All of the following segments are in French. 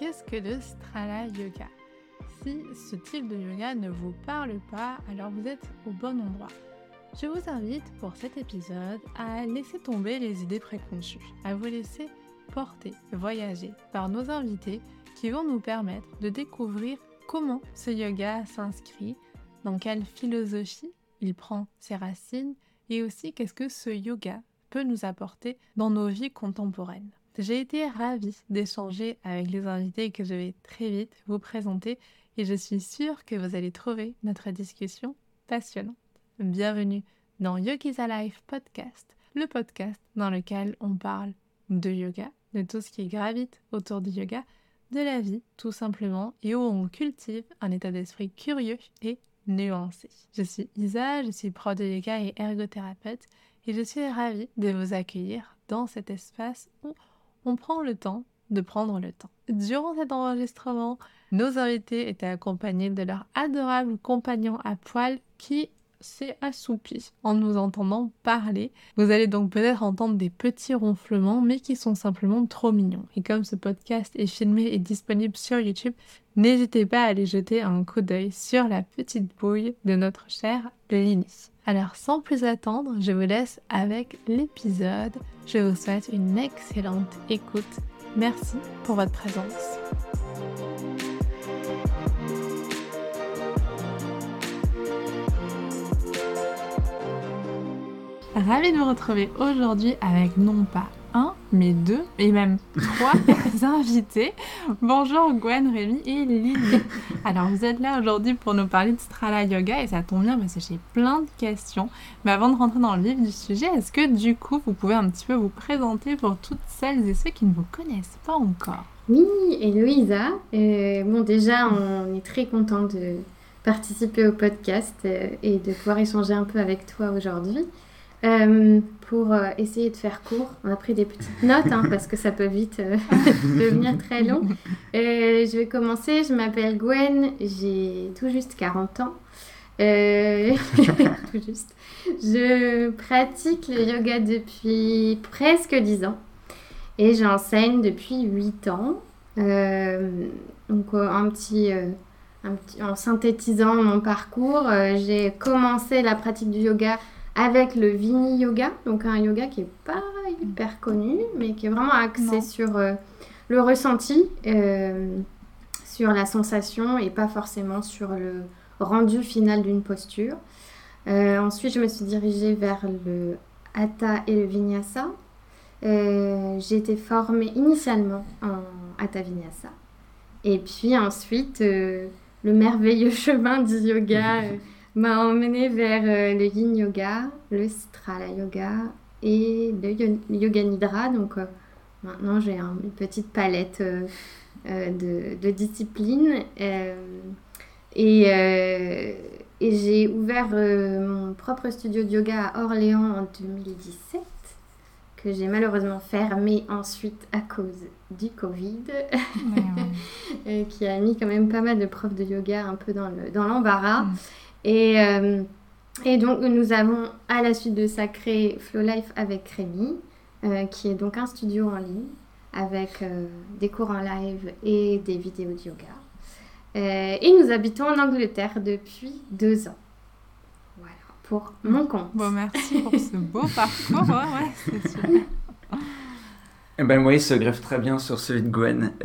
qu'est-ce que le Strala Yoga? Si ce type de yoga ne vous parle pas, alors vous êtes au bon endroit. Je vous invite pour cet épisode à laisser tomber les idées préconçues, à vous laisser porter, voyager par nos invités qui vont nous permettre de découvrir comment ce yoga s'inscrit, dans quelle philosophie il prend ses racines et aussi qu'est-ce que ce yoga peut nous apporter dans nos vies contemporaines. J'ai été ravie d'échanger avec les invités que je vais très vite vous présenter et je suis sûre que vous allez trouver notre discussion passionnante. Bienvenue dans Yogi's Alive Podcast, le podcast dans lequel on parle de yoga, de tout ce qui gravite autour du yoga, de la vie tout simplement et où on cultive un état d'esprit curieux et nuancé. Je suis Isa, je suis pro de yoga et ergothérapeute et je suis ravie de vous accueillir dans cet espace où on prend le temps de prendre le temps. Durant cet enregistrement, nos invités étaient accompagnés de leur adorable compagnon à poil qui s'est assoupi en nous entendant parler. Vous allez donc peut-être entendre des petits ronflements, mais qui sont simplement trop mignons. Et comme ce podcast est filmé et disponible sur YouTube, n'hésitez pas à aller jeter un coup d'œil sur la petite bouille de notre chère Lini. Alors sans plus attendre, je vous laisse avec l'épisode. Je vous souhaite une excellente écoute. Merci pour votre présence. Ravi de vous retrouver aujourd'hui avec non pas un, mais deux, et même trois invités. Bonjour Gwen, Rémi et Lily. Alors vous êtes là aujourd'hui pour nous parler de Strala Yoga et ça tombe bien parce que j'ai plein de questions. Mais avant de rentrer dans le vif du sujet, est-ce que du coup vous pouvez un petit peu vous présenter pour toutes celles et ceux qui ne vous connaissent pas encore? Oui, et Louisa. Euh, bon déjà on est très content de participer au podcast euh, et de pouvoir échanger un peu avec toi aujourd'hui. Euh, pour euh, essayer de faire court, on a pris des petites notes hein, parce que ça peut vite euh, devenir très long. je vais commencer. Je m'appelle Gwen, j'ai tout juste 40 ans. tout juste. Je pratique le yoga depuis presque 10 ans et j'enseigne depuis 8 ans. donc en synthétisant mon parcours, j'ai commencé la pratique du yoga avec le Vini Yoga, donc un yoga qui est pas hyper connu, mais qui est vraiment axé sur euh, le ressenti, euh, sur la sensation et pas forcément sur le rendu final d'une posture. Euh, ensuite, je me suis dirigée vers le Hatha et le Vinyasa. J'ai été formée initialement en Hatha Vinyasa. Et puis ensuite, le merveilleux chemin du yoga m'a emmené vers euh, le yin yoga, le strala yoga et le yoga nidra. Donc euh, maintenant j'ai une petite palette euh, de, de, disciplines. et, et j'ai ouvert mon propre studio de yoga à Orléans en 2017 que j'ai malheureusement fermé ensuite à cause du Covid, qui a mis quand même pas mal de profs de yoga un peu dans l'embarras. Mm. Et, euh, et donc, nous avons à la suite de ça créé Flow Life avec Rémi, euh, qui est donc un studio en ligne avec euh, des cours en live et des vidéos de yoga. et nous habitons en Angleterre depuis deux ans. Voilà, pour mon compte. Bon, merci pour ce beau parcours. ouais, c'est super. Eh ben, moi, il se greffe très bien sur celui de Gwen.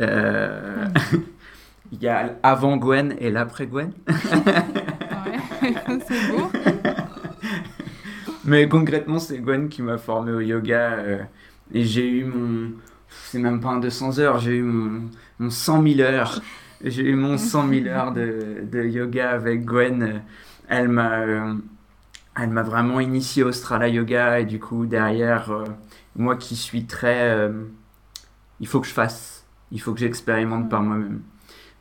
Il y a avant Gwen et l'après Gwen. Mais concrètement, c'est Gwen qui m'a formé au yoga. Euh, et j'ai eu mon. C'est même pas un 200 heures, j'ai eu mon, mon 100 000 heures. J'ai eu mon 100 000 heures de, de yoga avec Gwen. Elle m'a. Euh, elle m'a vraiment initié au Strala Yoga et du coup derrière euh, moi qui suis très il faut que je fasse il faut que j'expérimente par moi-même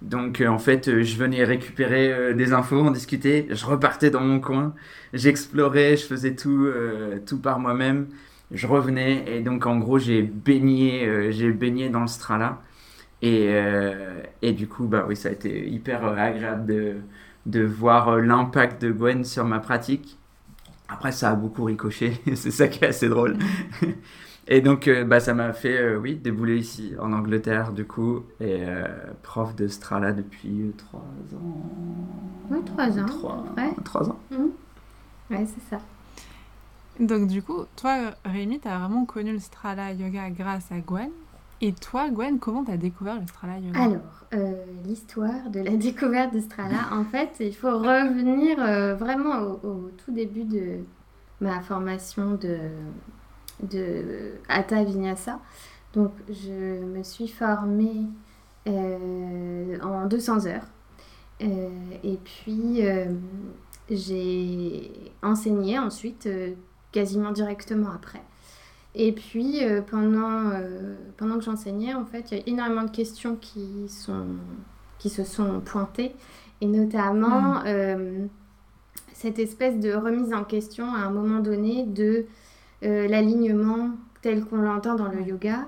donc euh, en fait, euh, je venais récupérer euh, des infos, on discutait, je repartais dans mon coin, j'explorais, je faisais tout, tout par moi-même, je revenais et donc en gros j'ai baigné, j'ai baigné dans le Strala. Et, et du coup bah oui ça a été hyper agréable de, de voir l'impact de Gwen sur ma pratique. Après ça a beaucoup ricoché, c'est ça qui est assez drôle. Et donc, euh, bah, ça m'a fait, euh, oui, débouler ici, en Angleterre, du coup, et euh, prof de Strala depuis trois ans. Oui, trois ans. Trois, ouais. trois ans. Mmh. Ouais, c'est ça. Donc, du coup, toi, Rémi, tu as vraiment connu le Strala Yoga grâce à Gwen. Et toi, Gwen, comment tu as découvert le Strala Yoga? Alors, l'histoire de la découverte de Strala, en fait, il faut revenir vraiment au, au, tout début de ma formation de de Hatha Vinyasa. Donc, je me suis formée euh, en 200 heures. Euh, et puis, euh, j'ai enseigné ensuite, quasiment directement après. Et puis, pendant, pendant que j'enseignais, en fait, il y a énormément de questions qui, sont, qui se sont pointées. Et notamment, mmh. cette espèce de remise en question à un moment donné de l'alignement tel qu'on l'entend dans le yoga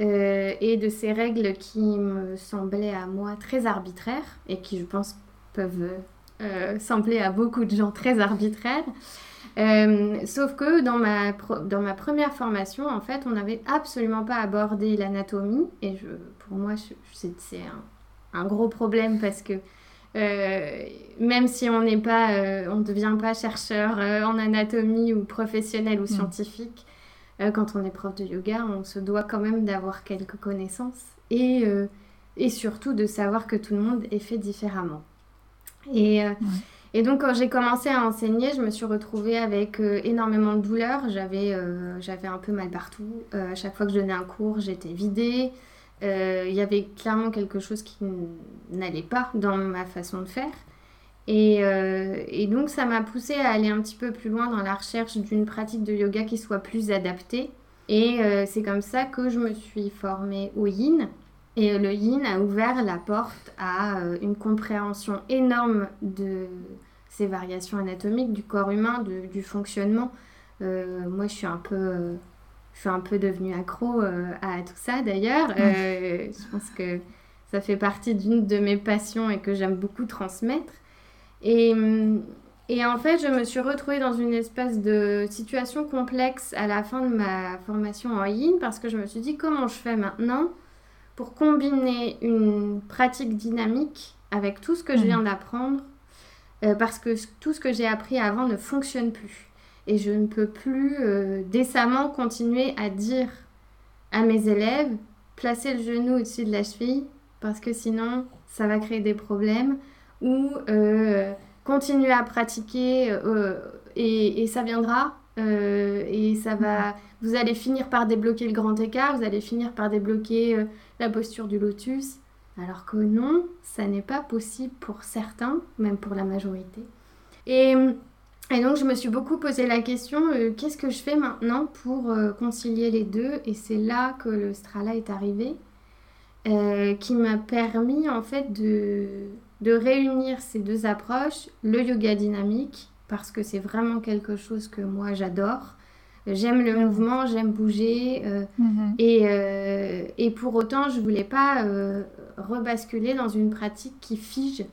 euh, et de ces règles qui me semblaient à moi très arbitraires et qui, je pense, peuvent euh, sembler à beaucoup de gens très arbitraires. sauf que dans ma, dans ma première formation, en fait, on n'avait absolument pas abordé l'anatomie. Et je, pour moi, c'est un, un, gros problème parce que euh, même si on n'est pas, euh, on ne devient pas chercheur euh, en anatomie ou professionnel ou mm. scientifique, quand on est prof de yoga, on se doit quand même d'avoir quelques connaissances et, et surtout de savoir que tout le monde est fait différemment. Et, et donc quand j'ai commencé à enseigner, je me suis retrouvée avec énormément de douleurs. J'avais j'avais un peu mal partout. à chaque fois que je donnais un cours, j'étais vidée. Euh, il y avait clairement quelque chose qui n'allait pas dans ma façon de faire. Et, euh, donc ça m'a poussé à aller un petit peu plus loin dans la recherche d'une pratique de yoga qui soit plus adaptée. Et euh, c'est comme ça que je me suis formée au yin. Et le yin a ouvert la porte à une compréhension énorme de ces variations anatomiques du corps humain, du fonctionnement. moi, je suis un peu je suis un peu devenue accro euh, à tout ça d'ailleurs. Euh, je pense que ça fait partie d'une de mes passions et que j'aime beaucoup transmettre. Et, mm, et, en fait, je me suis retrouvée dans une espèce de situation complexe à la fin de ma formation en yin parce que je me suis dit comment je fais maintenant pour combiner une pratique dynamique avec tout ce que je viens d'apprendre euh, parce que tout ce que j'ai appris avant ne fonctionne plus et je ne peux plus euh, décemment continuer à dire à mes élèves placer le genou au-dessus de la cheville parce que sinon ça va créer des problèmes ou euh, continuer à pratiquer euh, et, et, ça viendra et ça va vous allez finir par débloquer le grand écart vous allez finir par débloquer la posture du lotus alors que non ça n'est pas possible pour certains même pour la majorité. Et et donc, je me suis beaucoup posé la question euh, qu'est-ce que je fais maintenant pour euh, concilier les deux? Et c'est là que le Strala est arrivé, euh, qui m'a permis en fait de, de réunir ces deux approches le yoga dynamique, parce que c'est vraiment quelque chose que moi j'adore. J'aime le mouvement, j'aime bouger. Mhm. et, et, pour autant, je voulais pas rebasculer dans une pratique qui fige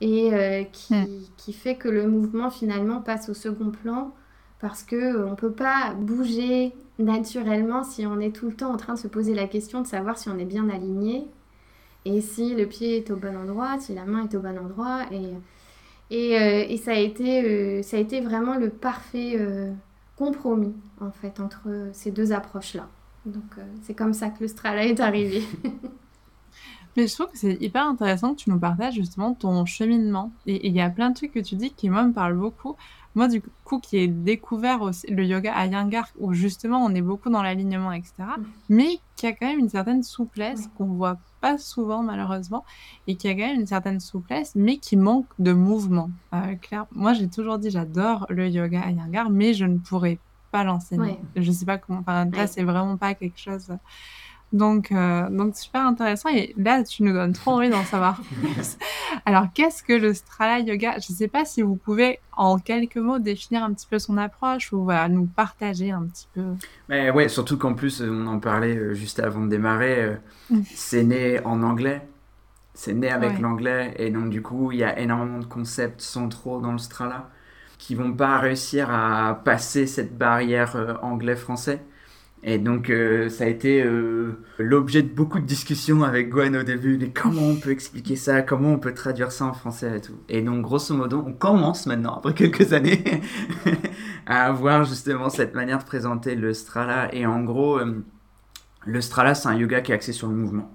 et euh, qui, hmm. qui, fait que le mouvement finalement passe au second plan parce que euh, on peut pas bouger naturellement si on est tout le temps en train de se poser la question de savoir si on est bien aligné et si le pied est au bon endroit, si la main est au bon endroit et et, euh, et ça a été ça a été vraiment le parfait compromis en fait entre ces deux approches là. Donc c'est comme ça que le Strala est arrivé. Mais je trouve que c'est hyper intéressant que tu nous partages justement ton cheminement. Et il y a plein de trucs que tu dis qui, moi, me parlent beaucoup. Moi, du coup, qui ai découvert aussi le yoga à Yangar, où justement on est beaucoup dans l'alignement, etc., mm. mais qui a quand même une certaine souplesse qu'on voit pas souvent, malheureusement, et qui a quand même une certaine souplesse, mais qui manque de mouvement. Euh, clair. Moi, j'ai toujours dit, j'adore le yoga à Yangar, mais je ne pourrais pas l'enseigner. Je sais pas comment. Enfin, là, c'est vraiment pas quelque chose donc, euh, donc super intéressant. Et là, tu nous donnes trop envie d'en savoir plus. Alors, qu'est-ce que le Strala Yoga? Je ne sais pas si vous pouvez, en quelques mots, définir un petit peu son approche ou voilà, nous partager un petit peu. Mais ouais, surtout qu'en plus, on en parlait euh, juste avant de démarrer. Euh, mm. C'est né en anglais. C'est né avec l'anglais. Et donc, du coup, il y a énormément de concepts centraux dans le Strala qui vont pas réussir à passer cette barrière anglais-français. Et donc, euh, ça a été euh, l'objet de beaucoup de discussions avec Gwen au début, de comment on peut expliquer ça, comment on peut traduire ça en français et tout? Et donc, grosso modo, on commence maintenant, après quelques années, à avoir justement cette manière de présenter le Strala. Et en gros, euh, le Strala, c'est un yoga qui est axé sur le mouvement.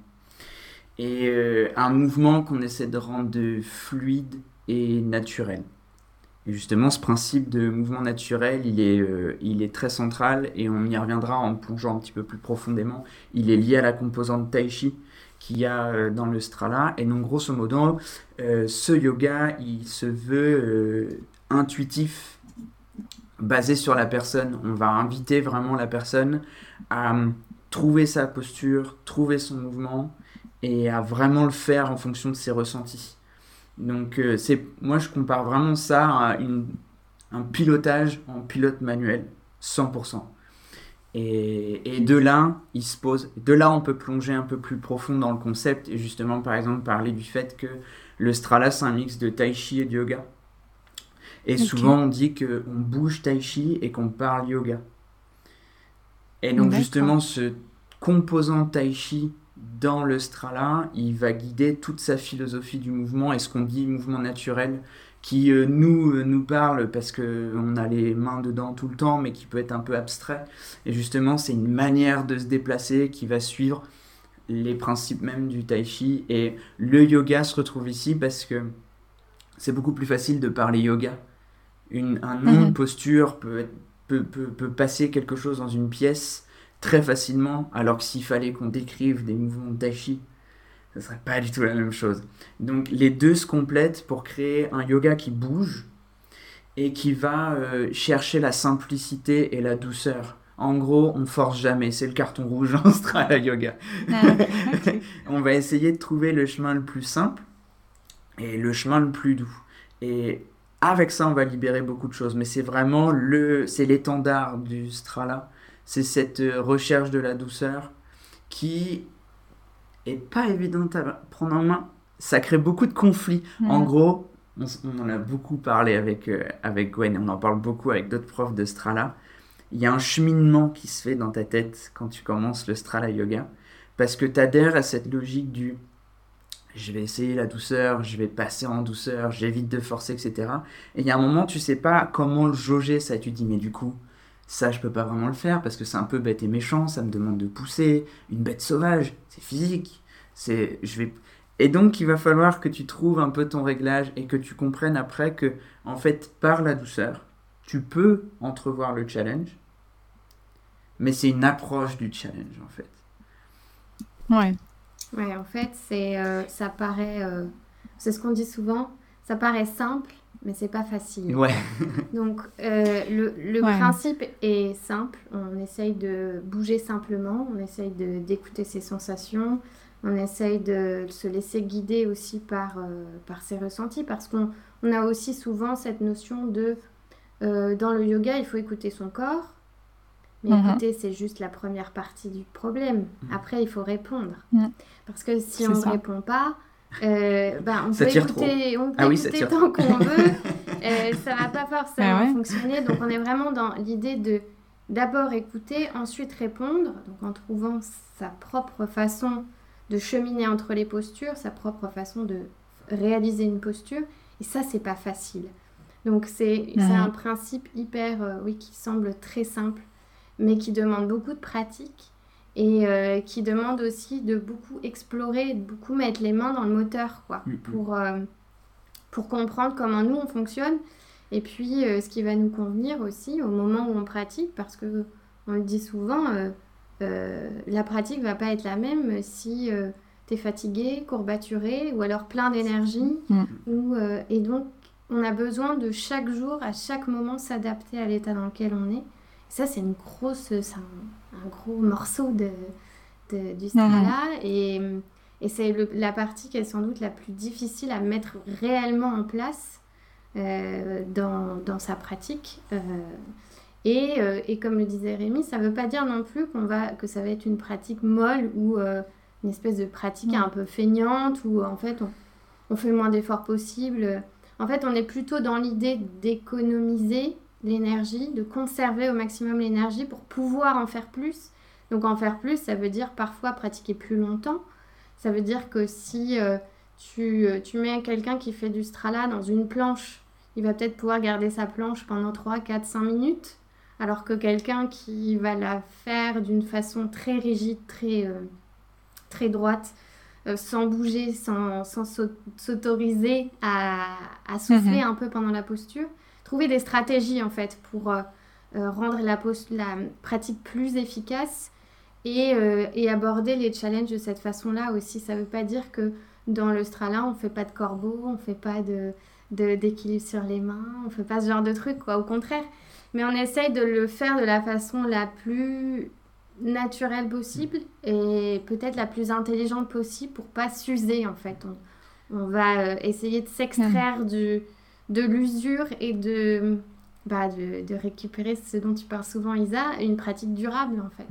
Et un mouvement qu'on essaie de rendre fluide et naturel. Justement, ce principe de mouvement naturel, il est, euh, il est très central et on y reviendra en plongeant un petit peu plus profondément. Il est lié à la composante tai chi qu'il y a euh, dans le strala. Et donc, grosso modo, euh, ce yoga, il se veut intuitif, basé sur la personne. On va inviter vraiment la personne à trouver sa posture, trouver son mouvement et à vraiment le faire en fonction de ses ressentis. Donc, euh, c'est, moi, je compare vraiment ça à un pilotage en pilote manuel, 100%. Et, et, de là, il se pose. De là, on peut plonger un peu plus profond dans le concept et justement, par exemple, parler du fait que le Strala, c'est un mix de Tai Chi et de yoga. Et souvent, on dit qu'on bouge Tai Chi et qu'on parle yoga. Et donc, justement, ce composant Tai Chi dans le Strala, il va guider toute sa philosophie du mouvement et ce qu'on dit mouvement naturel qui euh, nous, euh, nous parle parce qu'on a les mains dedans tout le temps, mais qui peut être un peu abstrait. Et justement, c'est une manière de se déplacer qui va suivre les principes même du tai chi. Et le yoga se retrouve ici parce que c'est beaucoup plus facile de parler yoga. Une, un nom de mhm. posture peut, peut, peut, peut passer quelque chose dans une pièce très facilement, alors que s'il fallait qu'on décrive des mouvements de tai chi, ce serait pas du tout la même chose. Donc les deux se complètent pour créer un yoga qui bouge et qui va euh, chercher la simplicité et la douceur. En gros, on force jamais, c'est le carton rouge en Strala Yoga. Ah, on va essayer de trouver le chemin le plus simple et le chemin le plus doux. Et avec ça, on va libérer beaucoup de choses. Mais c'est vraiment le, c'est l'étendard du Strala c'est cette euh, recherche de la douceur qui est pas évidente à prendre en main. Ça crée beaucoup de conflits. En gros, on, en a beaucoup parlé avec, euh, avec Gwen, on en parle beaucoup avec d'autres profs de Strala. Il y a un cheminement qui se fait dans ta tête quand tu commences le Strala Yoga, parce que tu adhères à cette logique du je vais essayer la douceur, je vais passer en douceur, j'évite de forcer, etc. Et il y a un moment, tu sais pas comment le jauger ça, tu te dis, mais du coup, ça, je peux pas vraiment le faire parce que c'est un peu bête et méchant, ça me demande de pousser. Une bête sauvage, c'est physique. C'est, je vais... Et donc, il va falloir que tu trouves un peu ton réglage et que tu comprennes après que, en fait, par la douceur, tu peux entrevoir le challenge, mais c'est une approche du challenge, en fait. Ouais. Ouais, en fait, c'est, euh, ça paraît, euh, c'est ce qu'on dit souvent, ça paraît simple, mais c'est pas facile. Ouais. Donc euh, le, le principe est simple. On essaye de bouger simplement, on essaye d'écouter ses sensations, on essaye de se laisser guider aussi par, euh, par ses ressentis parce qu'on on a aussi souvent cette notion de euh, dans le yoga il faut écouter son corps. Mais mhm. écouter, c'est juste la première partie du problème. Mhm. Après, il faut répondre. Parce que si on ne répond pas, euh, bah, on peut écouter, on peut ah écouter tant qu'on veut. euh, ça va pas forcément ah fonctionner. Donc on est vraiment dans l'idée de d'abord écouter, ensuite répondre. Donc en trouvant sa propre façon de cheminer entre les postures, sa propre façon de réaliser une posture. Et ça, c'est pas facile. Donc c'est un principe hyper, euh, oui, qui semble très simple, mais qui demande beaucoup de pratique et euh, qui demande aussi de beaucoup explorer, de beaucoup mettre les mains dans le moteur, quoi, mm-hmm. pour, euh, pour comprendre comment nous on fonctionne et puis euh, ce qui va nous convenir aussi au moment où on pratique, parce que on le dit souvent, la pratique va pas être la même si tu es fatigué, courbaturé ou alors plein d'énergie. Mm. ou et donc on a besoin de chaque jour, à chaque moment, s'adapter à l'état dans lequel on est. Ça, c'est une grosse, un gros morceau de, de du Strala. Et, et c'est la partie qui est sans doute la plus difficile à mettre réellement en place euh, dans, dans, sa pratique. Euh, et, euh, et, comme le disait Rémi, ça ne veut pas dire non plus qu'on va, que ça va être une pratique molle ou une espèce de pratique un peu feignante où en fait on, on fait le moins d'efforts possible. En fait, on est plutôt dans l'idée d'économiser l'énergie, de conserver au maximum l'énergie pour pouvoir en faire plus. Donc en faire plus, ça veut dire parfois pratiquer plus longtemps. Ça veut dire que si euh, tu, euh, tu mets quelqu'un qui fait du strala dans une planche, il va peut-être pouvoir garder sa planche pendant 3, 4, 5 minutes. Alors que quelqu'un qui va la faire d'une façon très rigide, très, euh, très droite, sans bouger, sans, sans s'autoriser à, à souffler Mhm. un peu pendant la posture, trouver des stratégies en fait pour euh, euh, rendre la, la pratique plus efficace et, euh, et aborder les challenges de cette façon-là aussi. Ça ne veut pas dire que dans le strala, on fait pas de corbeau, on fait pas de de- d'équilibre sur les mains, on fait pas ce genre de trucs, quoi. Au contraire. Mais on essaye de le faire de la façon la plus naturelle possible et peut-être la plus intelligente possible pour pas s'user, en fait. On, on va essayer de s'extraire du, de l'usure et de, bah, de, de récupérer ce dont tu parles souvent, Isa, une pratique durable, en fait.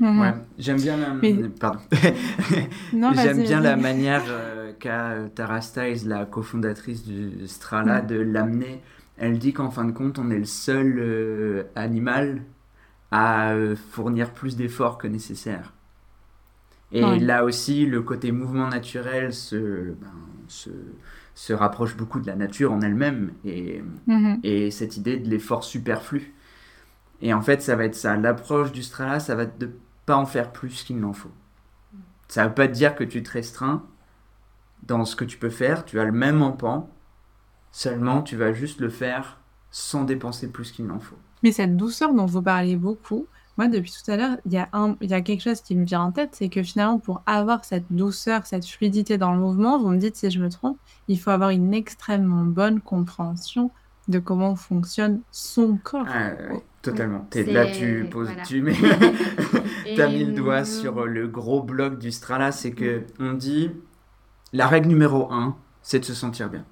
Mhm. Ouais, j'aime bien la... Mais- Pardon. Non, J'aime bien la manière euh, qu'a euh, Tara Stiles, la cofondatrice du Strala, Mm. de l'amener. Elle dit qu'en fin de compte, on est le seul euh, animal à euh, fournir plus d'efforts que nécessaire. Et Ouais. là aussi, le côté mouvement naturel se, ben, se, se rapproche beaucoup de la nature en elle-même et, Mhm. et cette idée de l'effort superflu. Et en fait, ça va être ça. L'approche du Strala, ça va être de pas en faire plus qu'il n'en faut. Ça veut pas dire que tu te restreins dans ce que tu peux faire. Tu as le même empan, seulement tu vas juste le faire sans dépenser plus qu'il n'en faut. Mais cette douceur dont vous parlez beaucoup, moi depuis tout à l'heure, il y, a un- il y a quelque chose qui me vient en tête, c'est que finalement pour avoir cette douceur, cette fluidité dans le mouvement, vous me dites si je me trompe, il faut avoir une extrêmement bonne compréhension de comment fonctionne son corps. Ah, ouais, totalement. C'est- là, tu poses, voilà. tu mets, Et, t'as mis le doigt euh, sur le gros bloc du Strala, c'est que on dit la règle numéro un, c'est de se sentir bien.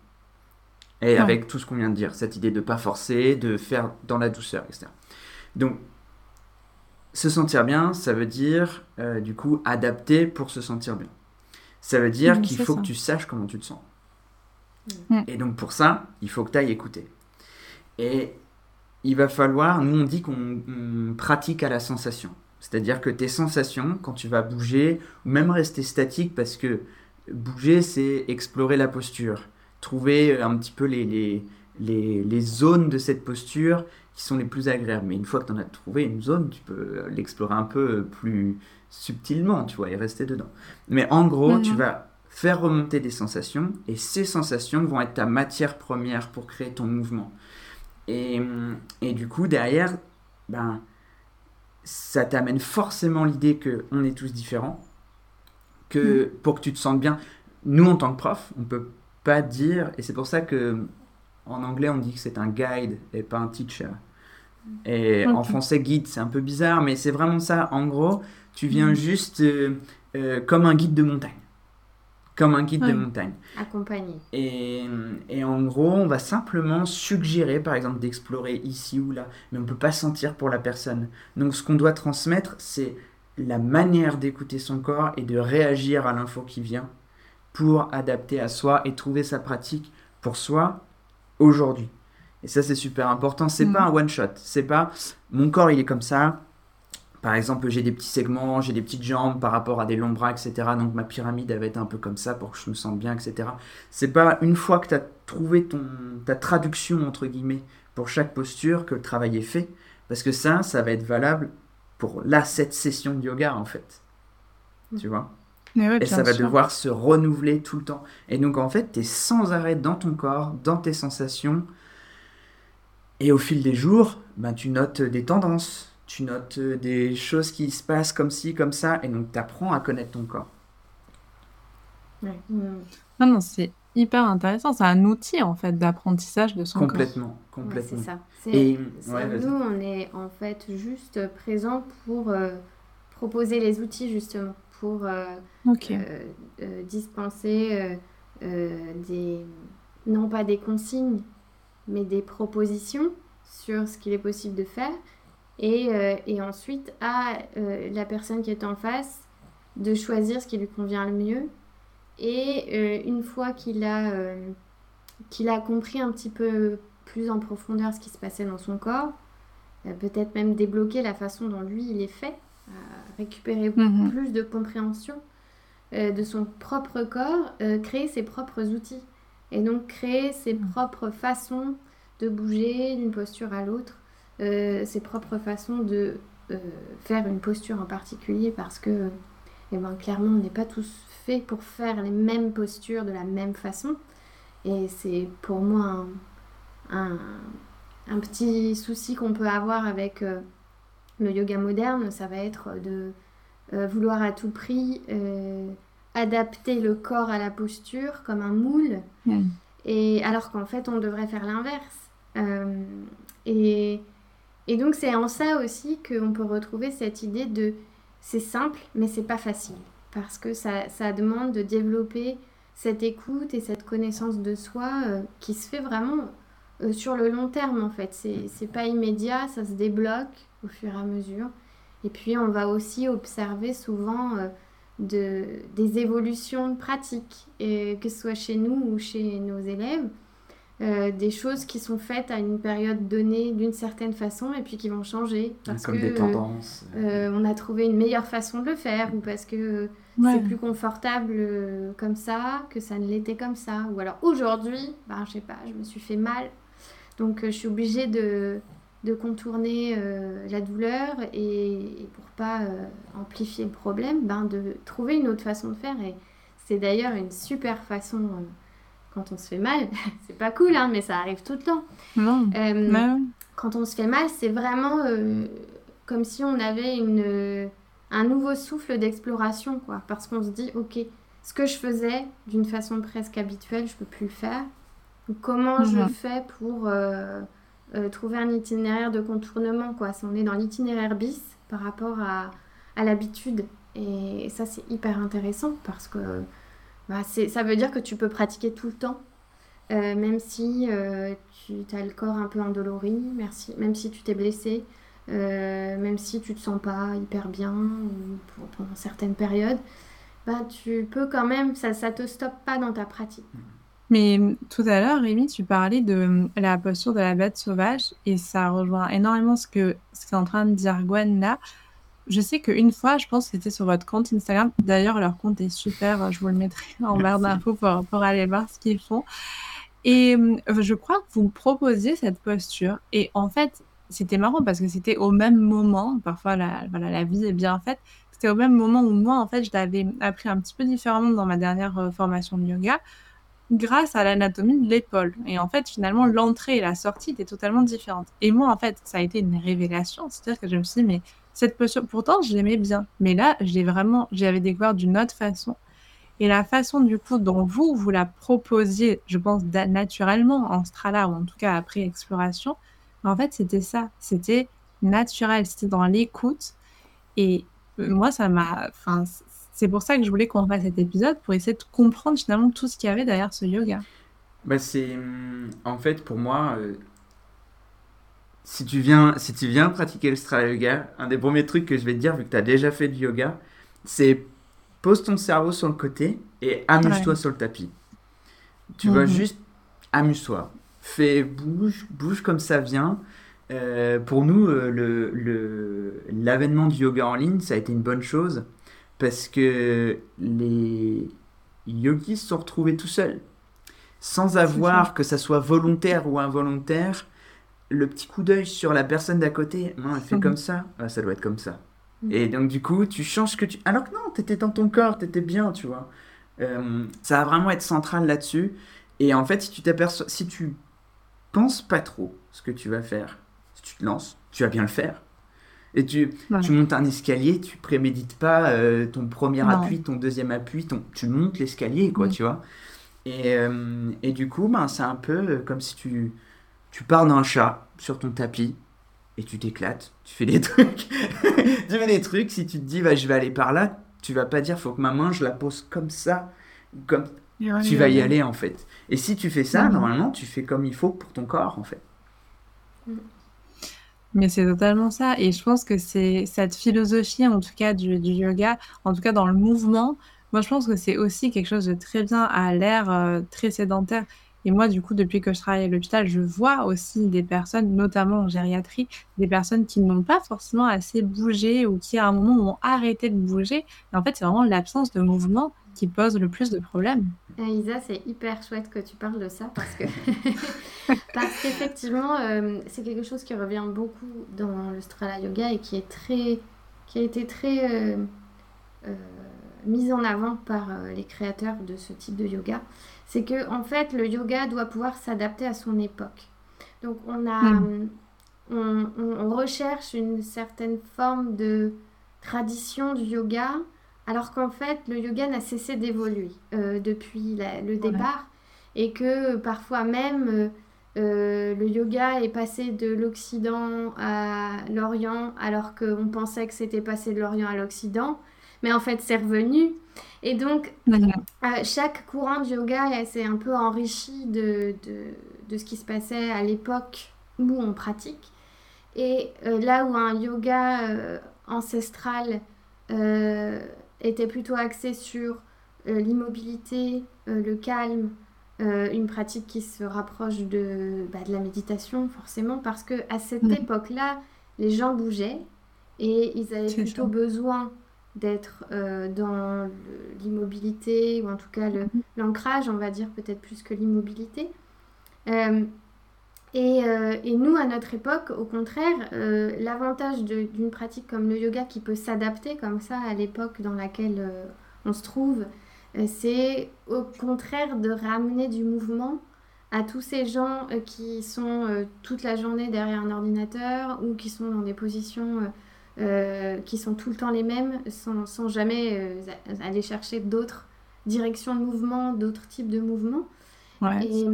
Et Ouais. avec tout ce qu'on vient de dire, cette idée de pas forcer, de faire dans la douceur, etc. Donc, se sentir bien, ça veut dire euh, du coup adapter pour se sentir bien. Ça veut dire qu'il faut ça. que tu saches comment tu te sens. Mm. Et donc pour ça, il faut que tu ailles écouter. Et il va falloir, nous on dit qu'on on pratique à la sensation. C'est-à-dire que tes sensations, quand tu vas bouger, ou même rester statique, parce que bouger, c'est explorer la posture, trouver un petit peu les, les, les, les zones de cette posture qui sont les plus agréables. Mais une fois que tu en as trouvé une zone, tu peux l'explorer un peu plus subtilement, tu vois, et rester dedans. Mais en gros, Mhm. tu vas faire remonter des sensations, et ces sensations vont être ta matière première pour créer ton mouvement. Et, et du coup, derrière, ben, ça t'amène forcément l'idée que on est tous différents, que pour que tu te sentes bien, nous en tant que prof, on peut pas dire, et c'est pour ça que en anglais on dit que c'est un guide et pas un teacher. Et en français guide c'est un peu bizarre, mais c'est vraiment ça. En gros, tu viens Mhm. juste euh, euh, comme un guide de montagne, comme un guide Ouais. de montagne. Accompagné. Et, et en gros, on va simplement suggérer, par exemple, d'explorer ici ou là, mais on ne peut pas sentir pour la personne. Donc, ce qu'on doit transmettre, c'est la manière d'écouter son corps et de réagir à l'info qui vient pour adapter à soi et trouver sa pratique pour soi aujourd'hui. Et ça, c'est super important. C'est Mm. pas un one shot. C'est pas mon corps, il est comme ça. Par exemple, j'ai des petits segments, j'ai des petites jambes par rapport à des longs bras, etc. Donc ma pyramide, elle va être un peu comme ça pour que je me sente bien, etc. C'est pas une fois que tu as trouvé ton, ta traduction, entre guillemets, pour chaque posture que le travail est fait. Parce que ça, ça va être valable pour là, cette session de yoga, en fait. Tu vois? Mais ouais, Et ça va sûr. devoir se renouveler tout le temps. Et donc, en fait, tu es sans arrêt dans ton corps, dans tes sensations. Et au fil des jours, ben, tu notes des tendances, tu notes euh, des choses qui se passent comme ci, comme ça. Et donc, tu apprends à connaître ton corps. Ouais. Non, non, c'est hyper intéressant. C'est un outil en fait d'apprentissage de son corps. Complètement, Ouais, complètement. c'est ça. Et ouais, nous, on est en fait juste présent pour euh, proposer les outils justement, pour euh, euh, euh, dispenser des, non pas des consignes, mais des propositions sur ce qu'il est possible de faire. Et, et ensuite, à la personne qui est en face de choisir ce qui lui convient le mieux. Et une fois qu'il a, qu'il a compris un petit peu plus en profondeur ce qui se passait dans son corps, peut-être même débloquer la façon dont lui il est fait, récupérer Mhm. plus de compréhension euh, de son propre corps, euh, créer ses propres outils. Et donc créer ses propres façons de bouger d'une posture à l'autre, euh, ses propres façons de faire une posture en particulier parce que eh ben, clairement on n'est pas tous faits pour faire les mêmes postures de la même façon. Et c'est pour moi un, un- un petit souci qu'on peut avoir avec le yoga moderne, ça va être de euh, vouloir à tout prix euh, adapter le corps à la posture comme un moule, et alors qu'en fait on devrait faire l'inverse. Euh, et, et donc c'est en ça aussi qu'on peut retrouver cette idée de c'est simple mais c'est pas facile. Parce que ça, ça demande de développer cette écoute et cette connaissance de soi qui se fait vraiment euh, sur le long terme en fait. C'est c'est pas immédiat, ça se débloque au fur et à mesure. Et puis on va aussi observer souvent euh, de, des évolutions de pratiques, et que ce soit chez nous ou chez nos élèves, euh, des choses qui sont faites à une période donnée d'une certaine façon et puis qui vont changer. Parce Comme que, des tendances. euh, on a trouvé une meilleure façon de le faire ou parce que Ouais. c'est plus confortable comme ça que ça ne l'était comme ça. Ou alors aujourd'hui, ben, je sais pas, je me suis fait mal. Donc euh, je suis obligée de, de contourner euh, la douleur et, et pour pas euh, amplifier le problème, ben, de trouver une autre façon de faire. Et c'est d'ailleurs une super façon euh, quand on se fait mal. c'est pas cool, hein, mais ça arrive tout le temps. Non. Quand on se fait mal, c'est vraiment comme si on avait une, un nouveau souffle d'exploration, quoi. Parce qu'on se dit, ok, ce que je faisais d'une façon presque habituelle, je peux plus le faire. Comment je Mhm. fais pour euh, euh, trouver un itinéraire de contournement, quoi? Si on est dans l'itinéraire bis par rapport à, à l'habitude. Et ça, c'est hyper intéressant parce que bah, c'est- ça veut dire que tu peux pratiquer tout le temps. Euh, même si euh, tu as le corps un peu endolori, merci, même si tu t'es blessé, euh, même si tu te sens pas hyper bien ou pour- pendant certaines périodes, bah, tu peux quand même, ça ça te stoppe pas dans ta pratique. Mais mm, tout à l'heure, Rémi, tu parlais de mm, la posture de la bête sauvage et ça rejoint énormément ce que ce qu'est en train de dire Gwen là. Je sais qu'une fois, je pense que c'était sur votre compte Instagram. D'ailleurs, leur compte est super. Je vous le mettrai en barre d'infos pour, pour aller voir ce qu'ils font. Et mm, je crois que vous proposiez cette posture. Et en fait, c'était marrant parce que c'était au même moment. Parfois, la, voilà, la vie est bien faite. C'était au même moment où moi, en fait, je l'avais appris un petit peu différemment dans ma dernière euh, formation de yoga grâce à l'anatomie de l'épaule. Et en fait, finalement, l'entrée et la sortie étaient totalement différentes. Et moi, en fait, ça a été une révélation. C'est-à-dire que je me suis dit, mais cette posture, pourtant, je l'aimais bien. Mais là, je l'ai vraiment, j'avais découvert d'une autre façon. Et la façon, du coup, dont vous, vous la proposiez, je pense, naturellement, en strala, ou en tout cas après exploration, en fait, c'était ça. C'était naturel. C'était dans l'écoute. Et euh, moi, ça m'a, c'est pour ça que je voulais qu'on fasse cet épisode, pour essayer de comprendre finalement tout ce qu'il y avait derrière ce yoga. Bah c'est hum, en fait pour moi euh, si tu viens si tu viens pratiquer le Strala Yoga, un des premiers trucs que je vais te dire vu que tu as déjà fait du yoga, c'est pose ton cerveau sur le côté et amuse-toi sur le tapis. Tu vas Mhm. juste amuse-toi. Fais bouge, bouge comme ça vient. Euh, pour nous, euh, le, le- l'avènement du yoga en ligne, ça a été une bonne chose parce que les yogis se sont retrouvés tout seuls. Sans avoir que ça soit volontaire ou involontaire, le petit coup d'œil sur la personne d'à côté, non, elle fait Mhm. comme ça, Ah, ça doit être comme ça. Mhm. Et donc du coup, tu changes ce que tu... Alors que non, t'étais dans ton corps, t'étais bien, tu vois. Euh, ça va vraiment être central là-dessus. Et en fait, si tu t'aperçois, si tu penses pas trop ce que tu vas faire, si tu te lances, tu vas bien le faire. Et tu, montes un escalier, tu prémédites pas euh, ton premier Non. appui, ton deuxième appui, ton, tu montes l'escalier, quoi, tu vois. Et, euh, et du coup, ben, c'est un peu euh, comme si tu, tu pars d'un chat sur ton tapis et tu t'éclates, tu fais des trucs. tu fais des trucs, si tu te dis, bah, je vais aller par là, tu vas pas dire, faut que ma main, je la pose comme ça, comme tu vas y aller en fait. Et si tu fais ça, normalement, tu fais comme il faut pour ton corps en fait. Mais c'est totalement ça. Et je pense que c'est cette philosophie, en tout cas, du, yoga, en tout cas dans le mouvement, moi je pense que c'est aussi quelque chose de très bien à l'ère euh, très sédentaire Et moi, du coup, depuis que je travaille à l'hôpital, je vois aussi des personnes, notamment en gériatrie, des personnes qui n'ont pas forcément assez bougé ou qui, à un moment, ont arrêté de bouger. Et en fait, c'est vraiment l'absence de mouvement qui pose le plus de problèmes. Euh, Isa, c'est hyper chouette que tu parles de ça parce que parce qu'effectivement, euh, c'est quelque chose qui revient beaucoup dans le Strala Yoga et qui est très qui a été très euh, mise en avant par les créateurs de ce type de yoga. C'est que en fait, le yoga doit pouvoir s'adapter à son époque. Donc on a hmm. on, on recherche une certaine forme de tradition du yoga alors qu'en fait, le yoga n'a cessé d'évoluer euh, depuis le départ et que parfois même euh, euh, le yoga est passé de l'Occident à l'Orient alors qu'on pensait que c'était passé de l'Orient à l'Occident, mais en fait c'est revenu. Et donc, chaque courant de yoga s'est un peu enrichi de, de, ce qui se passait à l'époque où on pratique. Et là où un yoga ancestral était plutôt axé sur euh, l'immobilité, euh, le calme, euh, une pratique qui se rapproche de, bah, de la méditation forcément parce que à cette époque-là, les gens bougeaient et ils avaient plutôt besoin d'être dans l'immobilité ou en tout cas mhm. l'ancrage, on va dire peut-être plus que l'immobilité. Euh, et, nous, à notre époque, au contraire, euh, l'avantage d'une pratique comme le yoga qui peut s'adapter comme ça à l'époque dans laquelle euh, on se trouve, c'est au contraire de ramener du mouvement à tous ces gens qui sont toute la journée derrière un ordinateur ou qui sont dans des positions qui sont tout le temps les mêmes sans, sans jamais aller chercher d'autres directions de mouvement, d'autres types de mouvements. Et,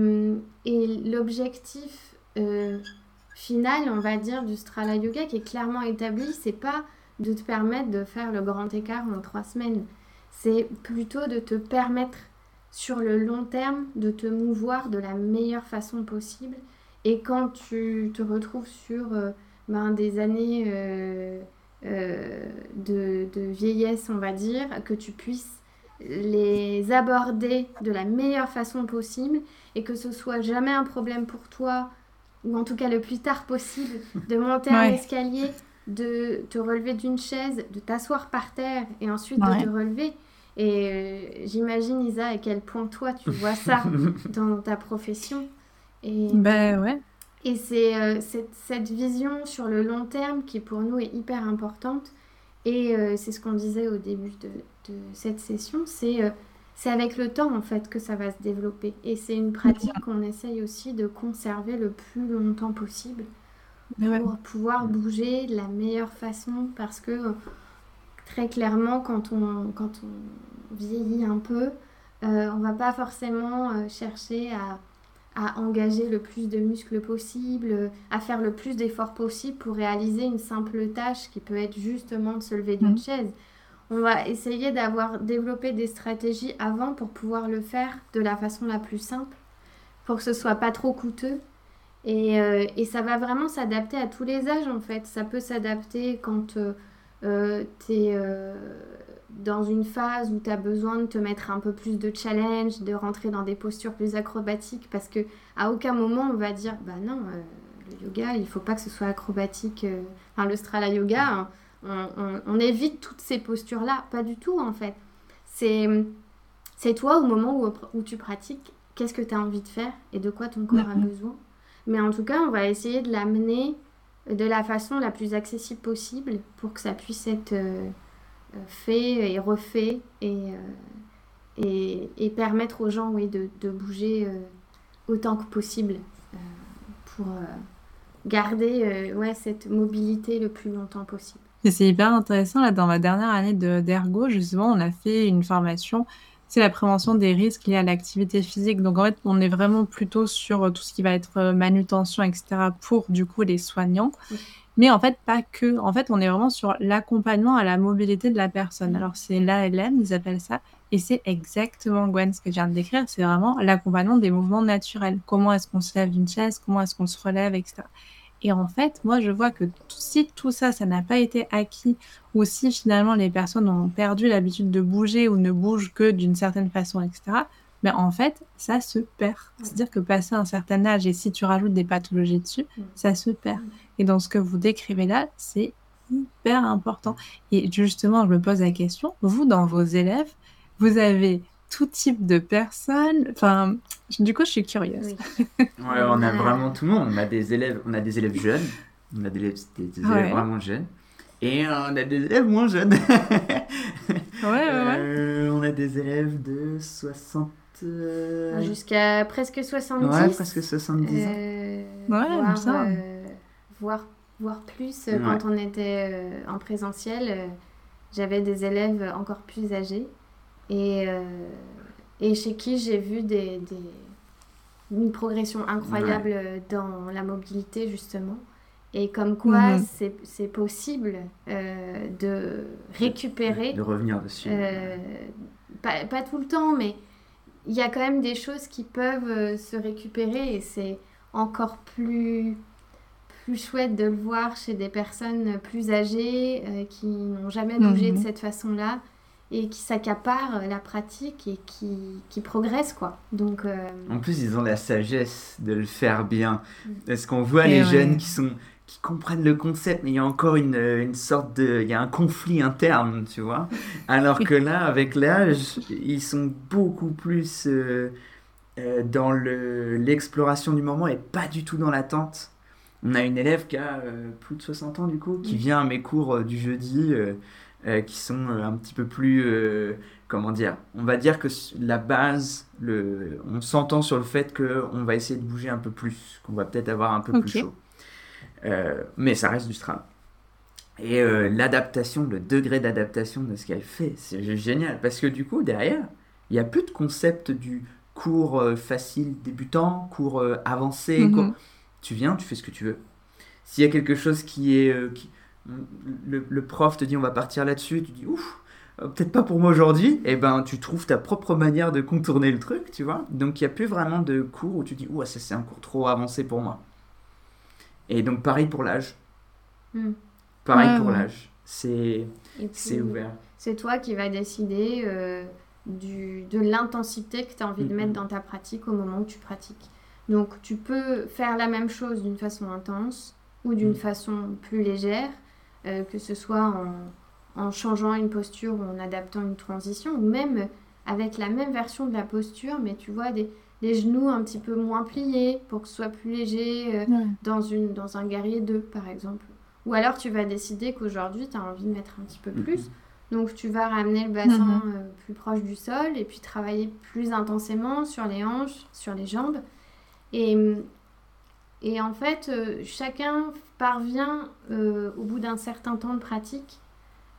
et l'objectif euh, final, on va dire, du Strala Yoga qui est clairement établi, c'est pas de te permettre de faire le grand écart en trois semaines. C'est plutôt de te permettre sur le long terme de te mouvoir de la meilleure façon possible. Et quand tu te retrouves sur euh, ben, des années euh, de, de, vieillesse, on va dire, que tu puisses les aborder de la meilleure façon possible et que ce soit jamais un problème pour toi ou en tout cas le plus tard possible, de monter un escalier, de te relever d'une chaise, de t'asseoir par terre et ensuite de te relever. Et euh, j'imagine, Isa, à quel point toi tu vois ça dans ta profession. Et, ben ouais. Et c'est euh, cette, cette, vision sur le long terme qui pour nous est hyper importante. Et euh, c'est ce qu'on disait au début de, de cette session, c'est c'est avec le temps en fait que ça va se développer. Et c'est une pratique qu'on essaye aussi de conserver le plus longtemps possible pour pouvoir bouger de la meilleure façon parce que très clairement quand on, quand on vieillit un peu, euh, on va pas forcément euh, chercher à, à, engager le plus de muscles possible, à faire le plus d'efforts possible pour réaliser une simple tâche qui peut être justement de se lever d'une chaise on va essayer d'avoir développé des stratégies avant pour pouvoir le faire de la façon la plus simple, pour que ce soit pas trop coûteux. Et, euh, ça va vraiment s'adapter à tous les âges en fait. Ça peut s'adapter quand euh, euh, tu es dans une phase où tu as besoin de te mettre un peu plus de challenge, de rentrer dans des postures plus acrobatiques, parce que à aucun moment on va dire bah non, le yoga il faut pas que ce soit acrobatique. Enfin, le strala yoga. Hein, on, évite toutes ces postures-là. Pas du tout, en fait. C'est, toi, au moment où, où tu pratiques, qu'est-ce que tu as envie de faire et de quoi ton corps a besoin. Mais en tout cas, on va essayer de l'amener de la façon la plus accessible possible pour que ça puisse être euh, fait et refait et, euh, et, permettre aux gens oui, de, de bouger euh, autant que possible pour garder ouais, cette mobilité le plus longtemps possible. Et c'est hyper intéressant, là, dans ma dernière année de d'ergo, justement, on a fait une formation, c'est la prévention des risques liés à l'activité physique. Donc, en fait, on est vraiment plutôt sur euh, tout ce qui va être euh, manutention, etc., pour, du coup, les soignants. Mais en fait, pas que. En fait, on est vraiment sur l'accompagnement à la mobilité de la personne. Alors, c'est l'ALM, ils appellent ça. Et c'est exactement, Gwen, ce que je viens de décrire. C'est vraiment l'accompagnement des mouvements naturels. Comment est-ce qu'on se lève d'une chaise, comment est-ce qu'on se relève, etc. Et en fait, moi, je vois que si tout ça, ça n'a pas été acquis, ou si finalement les personnes ont perdu l'habitude de bouger ou ne bougent que d'une certaine façon, etc., Mais en fait, ça se perd. C'est-à-dire que passé un certain âge, et si tu rajoutes des pathologies dessus, ça se perd. Et dans ce que vous décrivez là, c'est hyper important. Et justement, je me pose la question, vous, dans vos élèves, vous avez tout type de personnes. Enfin, du coup, je suis curieuse. Oui. Ouais, on a vraiment tout le monde. On a des élèves, on a des élèves jeunes, on a des élèves, des- des élèves Ouais. vraiment jeunes, et on a des élèves moins jeunes. Ouais, ouais, ouais. Euh, on a des élèves de 60. euh, Jusqu'à presque 70. ouais, presque 70 ans. Euh, Ouais, voire, ça. euh, voire, voire plus. Ouais. Quand on était euh, en présentiel, euh, j'avais des élèves encore plus âgés et, euh, et chez qui j'ai vu des, des- une progression incroyable dans la mobilité, justement. Et comme quoi, Mhm. c'est c'est possible euh, de récupérer De revenir dessus. euh, pas, pas tout le temps, mais il y a quand même des choses qui peuvent se récupérer et c'est encore plus, plus chouette de le voir chez des personnes plus âgées euh, qui n'ont jamais bougé Mhm. de cette façon-là et qui s'accaparent la pratique et qui, qui progressent quoi. Donc euh, En plus, ils ont la sagesse de le faire bien. Mm. Parce qu'on voit Et les ouais. jeunes qui sont qui comprennent le concept, mais il y a encore une, une sorte de... Il y a un conflit interne, tu vois. Alors que là, avec l'âge, ils sont beaucoup plus euh, euh, dans le- l'exploration du moment et pas du tout dans l'attente. On a une élève qui a euh, plus de 60 ans, du coup, qui vient à mes cours euh, du jeudi, euh, qui sont euh, un petit peu plus... euh, comment dire On va dire que la base, le, on s'entend sur le fait qu'on va essayer de bouger un peu plus, qu'on va peut-être avoir un peu plus chaud. Euh, mais ça reste du strat. Et l'adaptation, le degré d'adaptation de ce qu'elle fait, c'est génial. Parce que du coup, derrière, il n'y a plus de concept du cours facile débutant, cours avancé. Mhm. cours- Tu viens, tu fais ce que tu veux. S'il y a quelque chose qui est... qui- le, le prof te dit on va partir là-dessus, et tu dis ouf, euh, peut-être pas pour moi aujourd'hui, et ben tu trouves ta propre manière de contourner le truc, tu vois. Donc il n'y a plus vraiment de cours où tu dis ouah, ça c'est un cours trop avancé pour moi. Et donc pareil pour l'âge. hmm. Pareil Ouais, pour ouais. l'âge. C'est c'est ouvert. c'est toi qui vas décider euh, du, de l'intensité que tu as envie de Mhm. mettre dans ta pratique au moment où tu pratiques. Donc tu peux faire la même chose d'une façon intense ou d'une Mhm. façon plus légère, euh, que ce soit en, en changeant une posture ou en adaptant une transition, ou même avec la même version de la posture, mais tu vois, des, des genoux un petit peu moins pliés pour que ce soit plus léger euh, Ouais. dans, une, dans un guerrier 2 par exemple. Ou alors tu vas décider qu'aujourd'hui tu as envie de mettre un petit peu plus. Donc tu vas ramener le bassin Mhm. euh, plus proche du sol et puis travailler plus intensément sur les hanches, sur les jambes. Et, et en fait, euh, chacun parvient euh, au bout d'un certain temps de pratique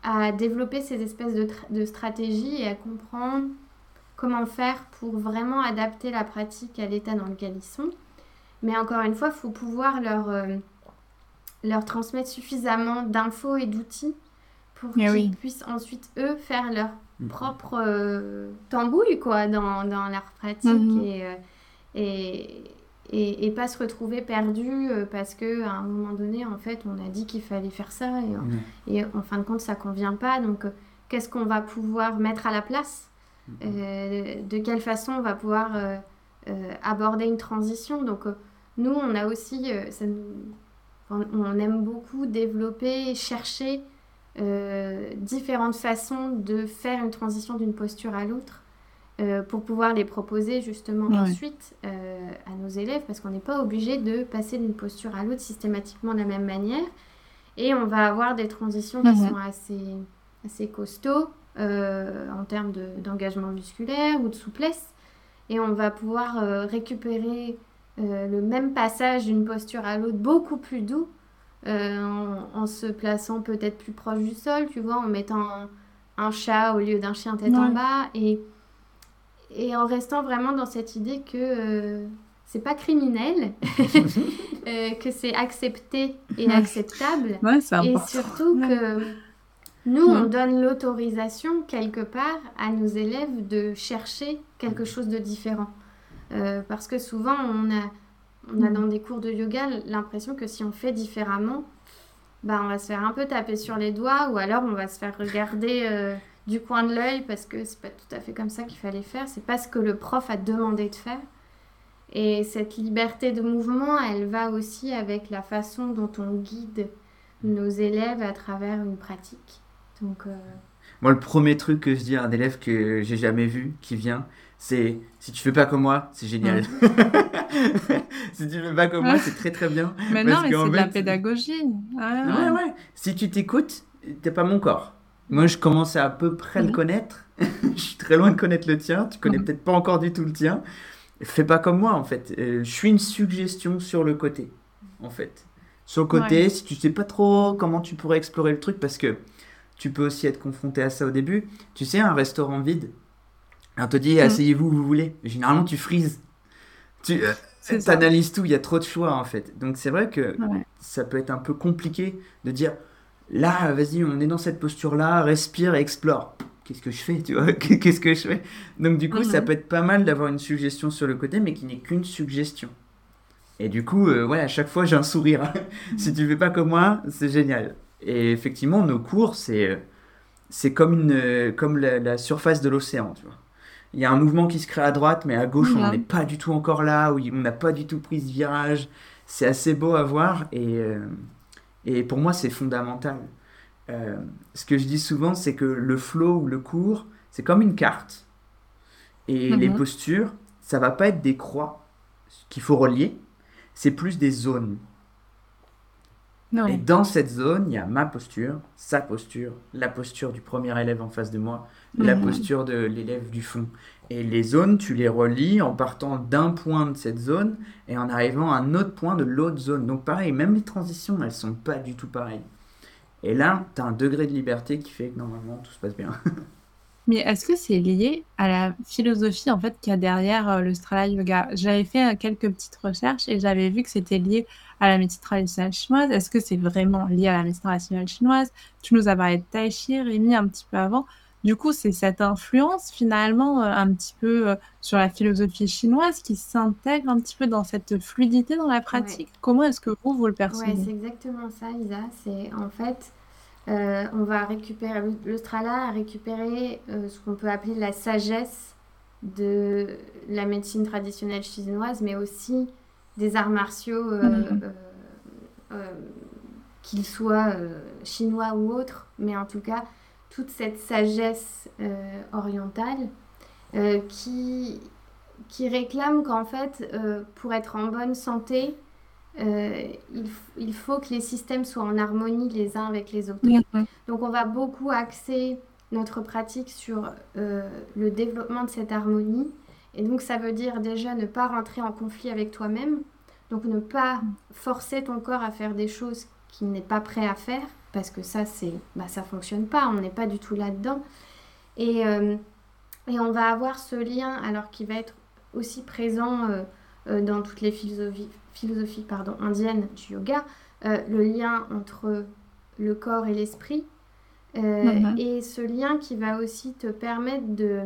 à développer ces espèces de, tra- de stratégies et à comprendre comment faire pour vraiment adapter la pratique à l'état dans lequel ils sont. Mais encore une fois, il faut pouvoir leur, euh, leur transmettre suffisamment d'infos et d'outils pour Eh qu'ils oui. puissent ensuite, eux, faire leur Mhm. propre euh, tambouille quoi, dans, dans leur pratique et, et, et, et pas se retrouver perdu euh, parce que à un moment donné, en fait, on a dit qu'il fallait faire ça et, Ouais. et en fin de compte, ça convient pas. Donc, euh, qu'est-ce qu'on va pouvoir mettre à la place? Euh, De quelle façon on va pouvoir euh, euh, aborder une transition? Donc, euh, nous, on a aussi, euh, ça nous- on, on aime beaucoup développer, chercher euh, différentes façons de faire une transition d'une posture à l'autre euh, pour pouvoir les proposer justement Ouais. ensuite euh, à nos élèves parce qu'on n'est pas obligé de passer d'une posture à l'autre systématiquement de la même manière et on va avoir des transitions qui Mhm. sont assez, assez costauds euh, en termes de- d'engagement musculaire ou de souplesse et on va pouvoir récupérer le même passage d'une posture à l'autre beaucoup plus doux en, en se plaçant peut-être plus proche du sol, tu vois, en mettant un, un chat au lieu d'un chien tête en bas et, et en restant vraiment dans cette idée que euh, c'est pas criminel, euh, que c'est accepté et Ouais. acceptable Ouais, et surtout Ouais. que nous, on donne l'autorisation quelque part à nos élèves de chercher quelque chose de différent. Euh, parce que souvent, on a, on a Mm. dans des cours de yoga l'impression que si on fait différemment, bah, on va se faire un peu taper sur les doigts ou alors on va se faire regarder euh, du coin de l'œil parce que c'est pas tout à fait comme ça qu'il fallait faire. C'est pas ce que le prof a demandé de faire. Et cette liberté de mouvement, elle va aussi avec la façon dont on guide nos élèves à travers une pratique. Donc, euh, Moi, le premier truc que je dis à un élève que j'ai jamais vu qui vient, c'est si tu fais pas comme moi, c'est génial. si tu fais pas comme moi, c'est très très bien. Mais non, mais c'est de la pédagogie. Ah, ouais, ouais. Si tu t'écoutes, t'es pas mon corps. Moi, je commence à, à peu près le mhm. connaître. je suis très loin de connaître le tien. Tu connais mhm. peut-être pas encore du tout le tien. Fais pas comme moi, en fait. Euh, je suis une suggestion sur le côté, en fait. Sur le côté, si tu sais pas trop comment tu pourrais explorer le truc, parce que tu peux aussi être confronté à ça au début. Tu sais, un restaurant vide, on te dit, mhm. asseyez-vous où vous voulez. Généralement, tu frises. Tu euh, analyses tout, il y a trop de choix, en fait. Donc, c'est vrai que ça peut être un peu compliqué de dire, là, vas-y, on est dans cette posture-là, respire et explore. Qu'est-ce que je fais, tu vois Qu'est-ce que je fais Donc du coup, ça mhm. peut être pas mal d'avoir une suggestion sur le côté, mais qui n'est qu'une suggestion. Et du coup, euh, ouais, à chaque fois, j'ai un sourire. si tu fais pas comme moi, c'est génial. Et effectivement, nos cours, c'est euh, c'est comme une euh, comme la, surface de l'océan, tu vois. Il y a un mouvement qui se crée à droite, mais à gauche, on n'est pas du tout encore là, où on n'a pas du tout pris ce virage. C'est assez beau à voir et et pour moi, c'est fondamental. Euh, ce que je dis souvent, c'est que le flow ou le cours, c'est comme une carte. Et les mhm. postures, ça va pas être des croix qu'il faut relier, c'est plus des zones. Et dans cette zone, il y a ma posture, sa posture, la posture du premier élève en face de moi, la mhm. posture de l'élève du fond. Et les zones, tu les relis en partant d'un point de cette zone et en arrivant à un autre point de l'autre zone. Donc pareil, même les transitions, elles sont pas du tout pareilles. Et là, tu as un degré de liberté qui fait que normalement, tout se passe bien. Mais est-ce que c'est lié à la philosophie en fait qu'il y a derrière euh, le Strala Yoga? J'avais fait euh, quelques petites recherches et j'avais vu que c'était lié à la médecine traditionnelle chinoise. Est-ce que c'est vraiment lié à la médecine traditionnelle chinoise? Tu nous as parlé de Tai Chi, Rémi, un petit peu avant. Du coup, c'est cette influence finalement euh, un petit peu euh, sur la philosophie chinoise qui s'intègre un petit peu dans cette fluidité dans la pratique. Comment est-ce que vous, vous le percevez? Oui, c'est exactement ça, Isa. C'est en fait, euh, on va récupérer, le Strala a récupéré ce qu'on peut appeler la sagesse de la médecine traditionnelle chinoise, mais aussi des arts martiaux, mm-hmm. qu'ils soient chinois ou autres, mais en tout cas toute cette sagesse euh, orientale euh, qui, qui réclame qu'en fait, euh, pour être en bonne santé, il, il, faut que les systèmes soient en harmonie les uns avec les autres. Donc on va beaucoup axer notre pratique sur le développement de cette harmonie. Et donc ça veut dire déjà ne pas rentrer en conflit avec toi-même. Donc ne pas mm. forcer ton corps à faire des choses qu'il n'est pas prêt à faire parce que ça, c'est, bah, ça fonctionne pas, on n'est pas du tout là-dedans. Et, euh, et, on va avoir ce lien, alors qui va être aussi présent euh, euh, dans toutes les philosophies, philosophies pardon, indiennes du yoga, le lien entre le corps et l'esprit. Mhm. Et ce lien qui va aussi te permettre de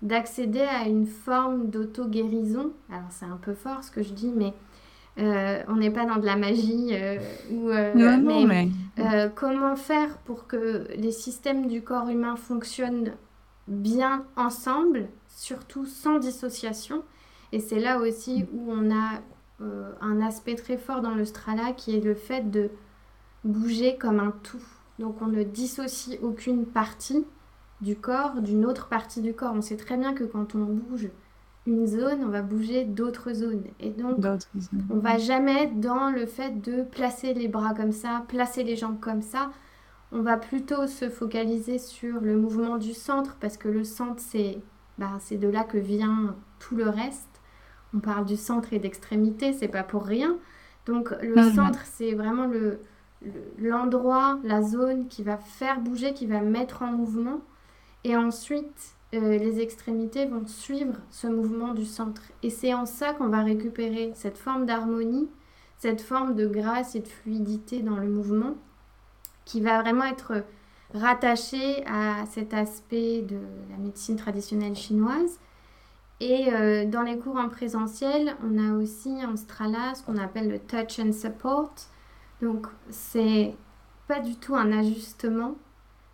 d'accéder à une forme d'auto-guérison. Alors c'est un peu fort ce que je dis, mais euh, on n'est pas dans de la magie. Euh, ou, euh, mais, comment faire pour que les systèmes du corps humain fonctionnent bien ensemble, surtout sans dissociation? Et c'est là aussi où on a un aspect très fort dans le strala qui est le fait de bouger comme un tout. Donc on ne dissocie aucune partie du corps d'une autre partie du corps. On sait très bien que quand on bouge une zone, on va bouger d'autres zones. Et donc, on va jamais dans le fait de placer les bras comme ça, placer les jambes comme ça. On va plutôt se focaliser sur le mouvement du centre parce que le centre, c'est bah, c'est de là que vient tout le reste. On parle du centre et d'extrémité, c'est pas pour rien. Donc, le centre, c'est vraiment le l'endroit, la zone qui va faire bouger, qui va mettre en mouvement. Et ensuite, euh, les extrémités vont suivre ce mouvement du centre. Et c'est en ça qu'on va récupérer cette forme d'harmonie, cette forme de grâce et de fluidité dans le mouvement, qui va vraiment être rattaché à cet aspect de la médecine traditionnelle chinoise. Et euh, dans les cours en présentiel, on a aussi en Strala ce qu'on appelle le touch and support. Donc, c'est pas du tout un ajustement,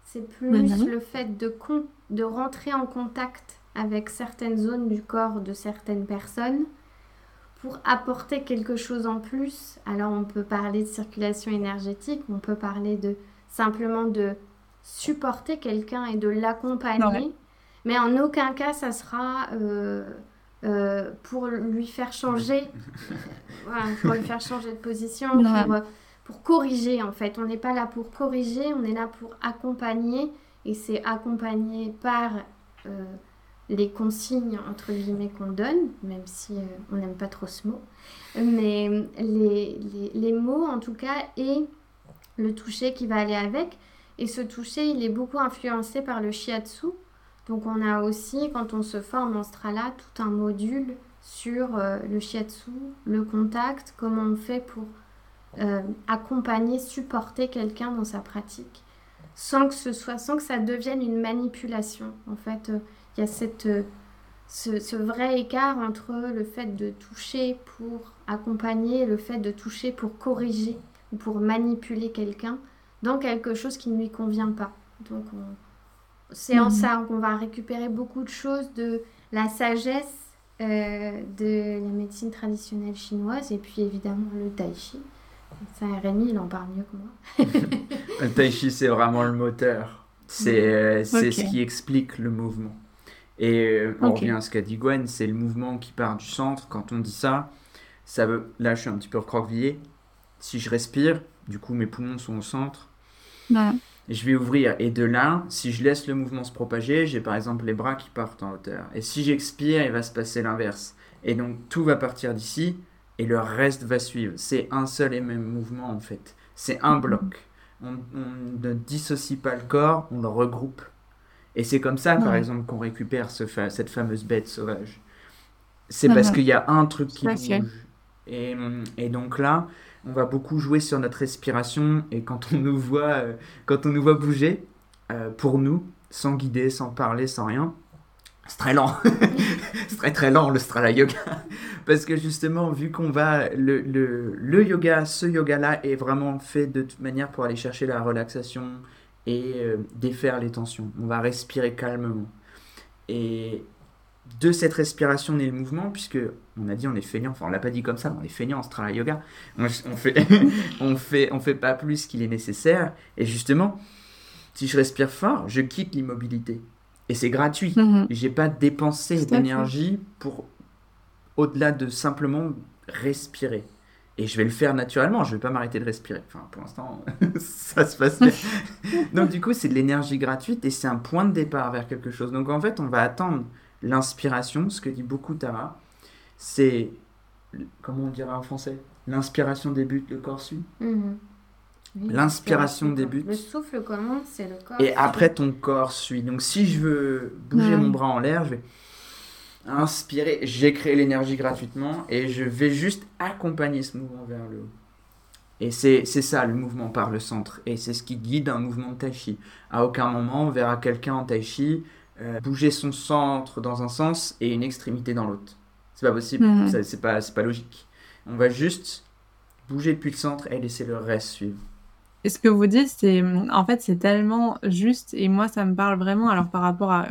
c'est plus le fait de, de rentrer en contact avec certaines zones du corps de certaines personnes pour apporter quelque chose en plus. Alors on peut parler de circulation énergétique, on peut parler de simplement de supporter quelqu'un et de l'accompagner, mais en aucun cas ça sera euh, euh, pour lui faire changer, pour lui faire changer de position, pour, pour, corriger en fait. On n'est pas là pour corriger, on est là pour accompagner et c'est accompagné par euh, les consignes entre guillemets qu'on donne, même si euh, on n'aime pas trop ce mot, mais les, les, les, mots en tout cas et le toucher qui va aller avec. Et ce toucher, il est beaucoup influencé par le shiatsu. Donc on a aussi, quand on se forme en strala, tout un module sur euh, le shiatsu, le contact, comment on fait pour accompagner, supporter quelqu'un dans sa pratique, sans que ce soit, sans que ça devienne une manipulation. En fait, il y a cette, euh, ce, vrai écart entre le fait de toucher pour accompagner et le fait de toucher pour corriger ou pour manipuler quelqu'un dans quelque chose qui ne lui convient pas. Donc c'est en ça qu'on va récupérer beaucoup de choses de la sagesse euh, de la médecine traditionnelle chinoise et puis évidemment le tai chi. Ça, Rémi, il en parle mieux que moi. le tai chi, c'est vraiment le moteur. C'est euh, c'est ce qui explique le mouvement. Et euh, on revient à ce qu'a dit Gwen, c'est le mouvement qui part du centre. Quand on dit ça, ça veut... là je suis un petit peu recroquevillé. Si je respire, du coup mes poumons sont au centre. je vais ouvrir. Et de là, si je laisse le mouvement se propager, j'ai par exemple les bras qui partent en hauteur. Et si j'expire, il va se passer l'inverse. Et donc tout va partir d'ici et le reste va suivre. C'est un seul et même mouvement en fait. C'est un bloc. On, on ne dissocie pas le corps, on le regroupe. Et c'est comme ça, par exemple, qu'on récupère ce cette fameuse bête sauvage. C'est parce qu'il y a un truc qui bouge. Et, et, donc là, on va beaucoup jouer sur notre respiration. Et quand on nous voit, euh, quand on nous voit bouger, euh, pour nous, sans guider, sans parler, sans rien, c'est très lent. c'est très très lent le Strala Yoga. Parce que justement, vu qu'on va. Le, le, le yoga, ce yoga-là est vraiment fait de toute manière pour aller chercher la relaxation, et euh, défaire les tensions. On va respirer calmement. Et de cette respiration naît le mouvement, puisque on a dit on est feignant, enfin on l'a pas dit comme ça, on est feignant en Strala Yoga, on, fait, on, fait, on fait pas plus qu'il est nécessaire, et justement, si je respire fort, je quitte l'immobilité. Et c'est gratuit. Mhm. J'ai pas dépensé d'énergie pour au-delà de simplement respirer. Et je vais le faire naturellement, je vais pas m'arrêter de respirer. Enfin, pour l'instant, ça se passe bien. Donc, du coup, c'est de l'énergie gratuite et c'est un point de départ vers quelque chose. Donc, en fait, on va attendre l'inspiration, ce que dit beaucoup Tara. C'est, comment on dirait en français? L'inspiration débute, le corps suit. L'inspiration débute. Le souffle commence, c'est le corps. Et après, ton corps suit. Donc, si je veux bouger mon bras en l'air, je vais inspirer, j'ai créé l'énergie gratuitement et je vais juste accompagner ce mouvement vers le haut. Et c'est ça le mouvement par le centre. Et c'est ce qui guide un mouvement de tai chi. À aucun moment on verra quelqu'un en tai chi euh, bouger son centre dans un sens et une extrémité dans l'autre. C'est pas possible, mhm. c'est pas, pas logique. On va juste bouger depuis le centre et laisser le reste suivre. Et ce que vous dites, c'est en fait c'est tellement juste et moi ça me parle vraiment alors par rapport à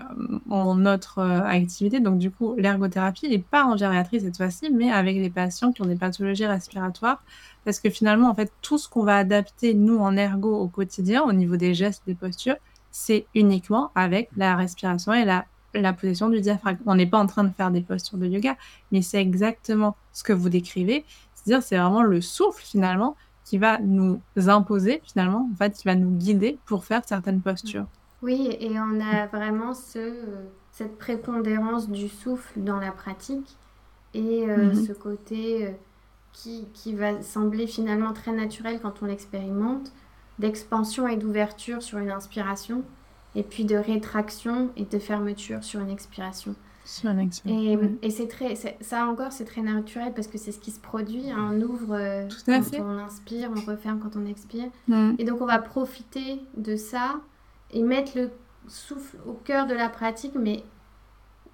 notre euh, activité. Donc du coup l'ergothérapie n'est pas en gériatrie cette fois-ci, mais avec les patients qui ont des pathologies respiratoires, parce que finalement en fait tout ce qu'on va adapter nous en ergo au quotidien au niveau des gestes, des postures, c'est uniquement avec la respiration et la la position du diaphragme. On n'est pas en train de faire des postures de yoga, mais c'est exactement ce que vous décrivez. C'est-à-dire c'est vraiment le souffle finalement qui va nous imposer finalement, en fait, qui va nous guider pour faire certaines postures. Oui, et on a vraiment ce, cette prépondérance du souffle dans la pratique et euh, mhm. ce côté euh, qui, qui, va sembler finalement très naturel quand on l'expérimente, d'expansion et d'ouverture sur une inspiration, et puis de rétraction et de fermeture sur une expiration. Et, et c'est très, ça encore, c'est très naturel parce que c'est ce qui se produit. Hein. On ouvre euh, quand on inspire, on referme quand on expire. Et donc, on va profiter de ça et mettre le souffle au cœur de la pratique, mais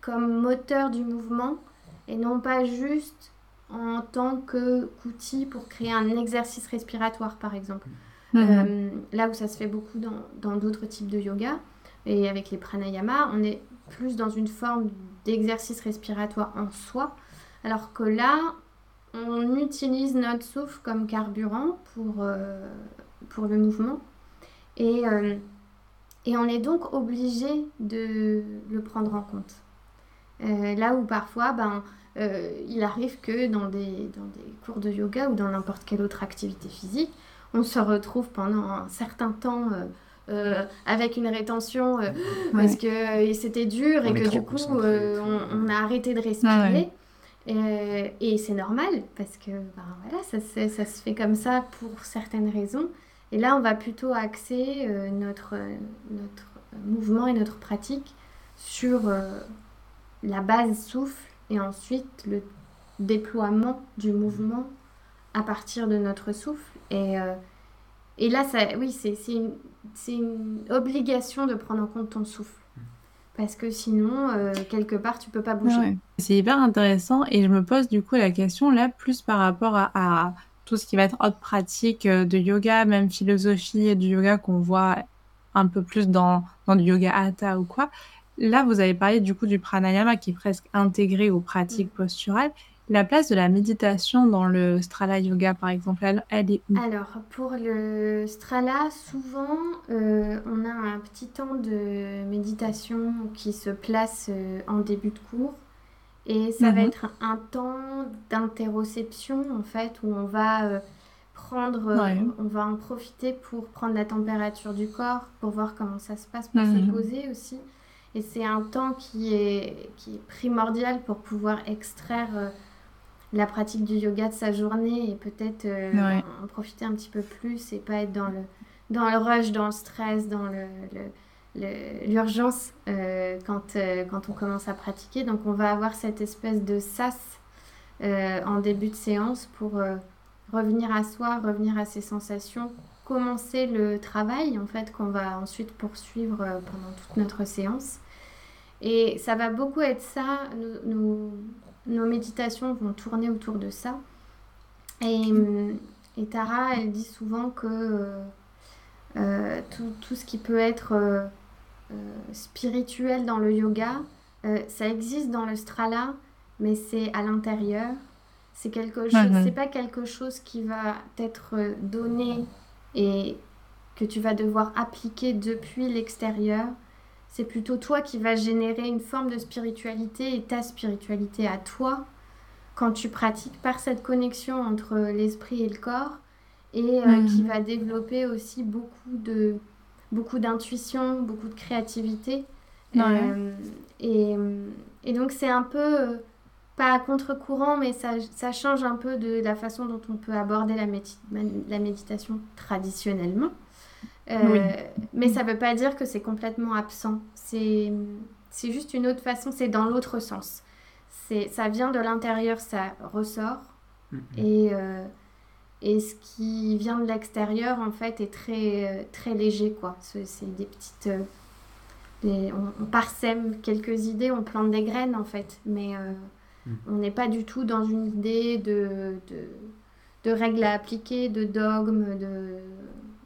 comme moteur du mouvement et non pas juste en tant qu'outil pour créer un exercice respiratoire, par exemple. Mhm. là où ça se fait beaucoup dans d'autres types de yoga et avec les pranayama, on est plus dans une forme d'exercice respiratoire en soi, alors que là, on utilise notre souffle comme carburant pour, euh, pour le mouvement. Et, euh, et on est donc obligé de le prendre en compte. Euh, là où parfois, ben, il arrive que dans des, dans des cours de yoga ou dans n'importe quelle autre activité physique, on se retrouve pendant un certain temps avec une rétention parce que c'était dur et que du coup on, a arrêté de respirer. Euh, et c'est normal parce que ben, voilà, ça, ça, se fait comme ça pour certaines raisons. Et là, on va plutôt axer euh, notre, notre mouvement et notre pratique sur euh, la base souffle et ensuite le déploiement du mouvement à partir de notre souffle. Et, et là, ça, oui, c'est une, une obligation de prendre en compte ton souffle parce que sinon, euh, quelque part, tu peux pas bouger. C'est hyper intéressant et je me pose du coup la question là plus par rapport à, tout ce qui va être autre pratique euh, de yoga, même philosophie du yoga qu'on voit un peu plus dans, dans du yoga hatha ou quoi. Là, vous avez parlé du coup du pranayama qui est presque intégré aux pratiques mm. posturales. La place de la méditation dans le Strala Yoga, par exemple, elle, est où? Alors, pour le Strala, souvent, euh, on a un petit temps de méditation qui se place euh, en début de cours. Et ça va mhm. être un temps d'interoception, en fait, où on va euh, prendre, on va en profiter pour prendre la température du corps, pour voir comment ça se passe, pour se mhm. poser aussi. Et c'est un temps qui est, qui est primordial pour pouvoir extraire la pratique du yoga de sa journée et peut-être euh, en, profiter un petit peu plus et pas être dans le, dans le rush, dans le stress, dans l'urgence le, euh, quand, euh, quand on commence à pratiquer. Donc on va avoir cette espèce de sas en début de séance pour revenir à soi, revenir à ses sensations, commencer le travail en fait qu'on va ensuite poursuivre pendant toute notre séance. Et ça va beaucoup être ça, nous nos méditations vont tourner autour de ça. Et, et Tara, elle dit souvent que euh, euh, tout, tout, ce qui peut être euh, spirituel dans le yoga, ça existe dans le strala, mais c'est à l'intérieur. C'est quelque chose, c'est pas quelque chose qui va t'être donné et que tu vas devoir appliquer depuis l'extérieur c'est plutôt toi qui vas générer une forme de spiritualité et ta spiritualité à toi quand tu pratiques par cette connexion entre l'esprit et le corps et euh, qui va développer aussi beaucoup de beaucoup d'intuition, beaucoup de créativité. Euh, et, et, donc c'est un peu pas à contre-courant, mais ça, ça, change un peu de la façon dont on peut aborder la, la méditation traditionnellement. Euh, mais ça ne veut pas dire que c'est complètement absent. C'est juste une autre façon, c'est dans l'autre sens. Ça vient de l'intérieur, ça ressort. Et, euh, et ce qui vient de l'extérieur, en fait, est très, très léger. quoi. C'est des petites... Euh, des, on, parsème quelques idées, on plante des graines, en fait. Mais mm. on n'est pas du tout dans une idée de, de, de règles à appliquer, de dogmes, de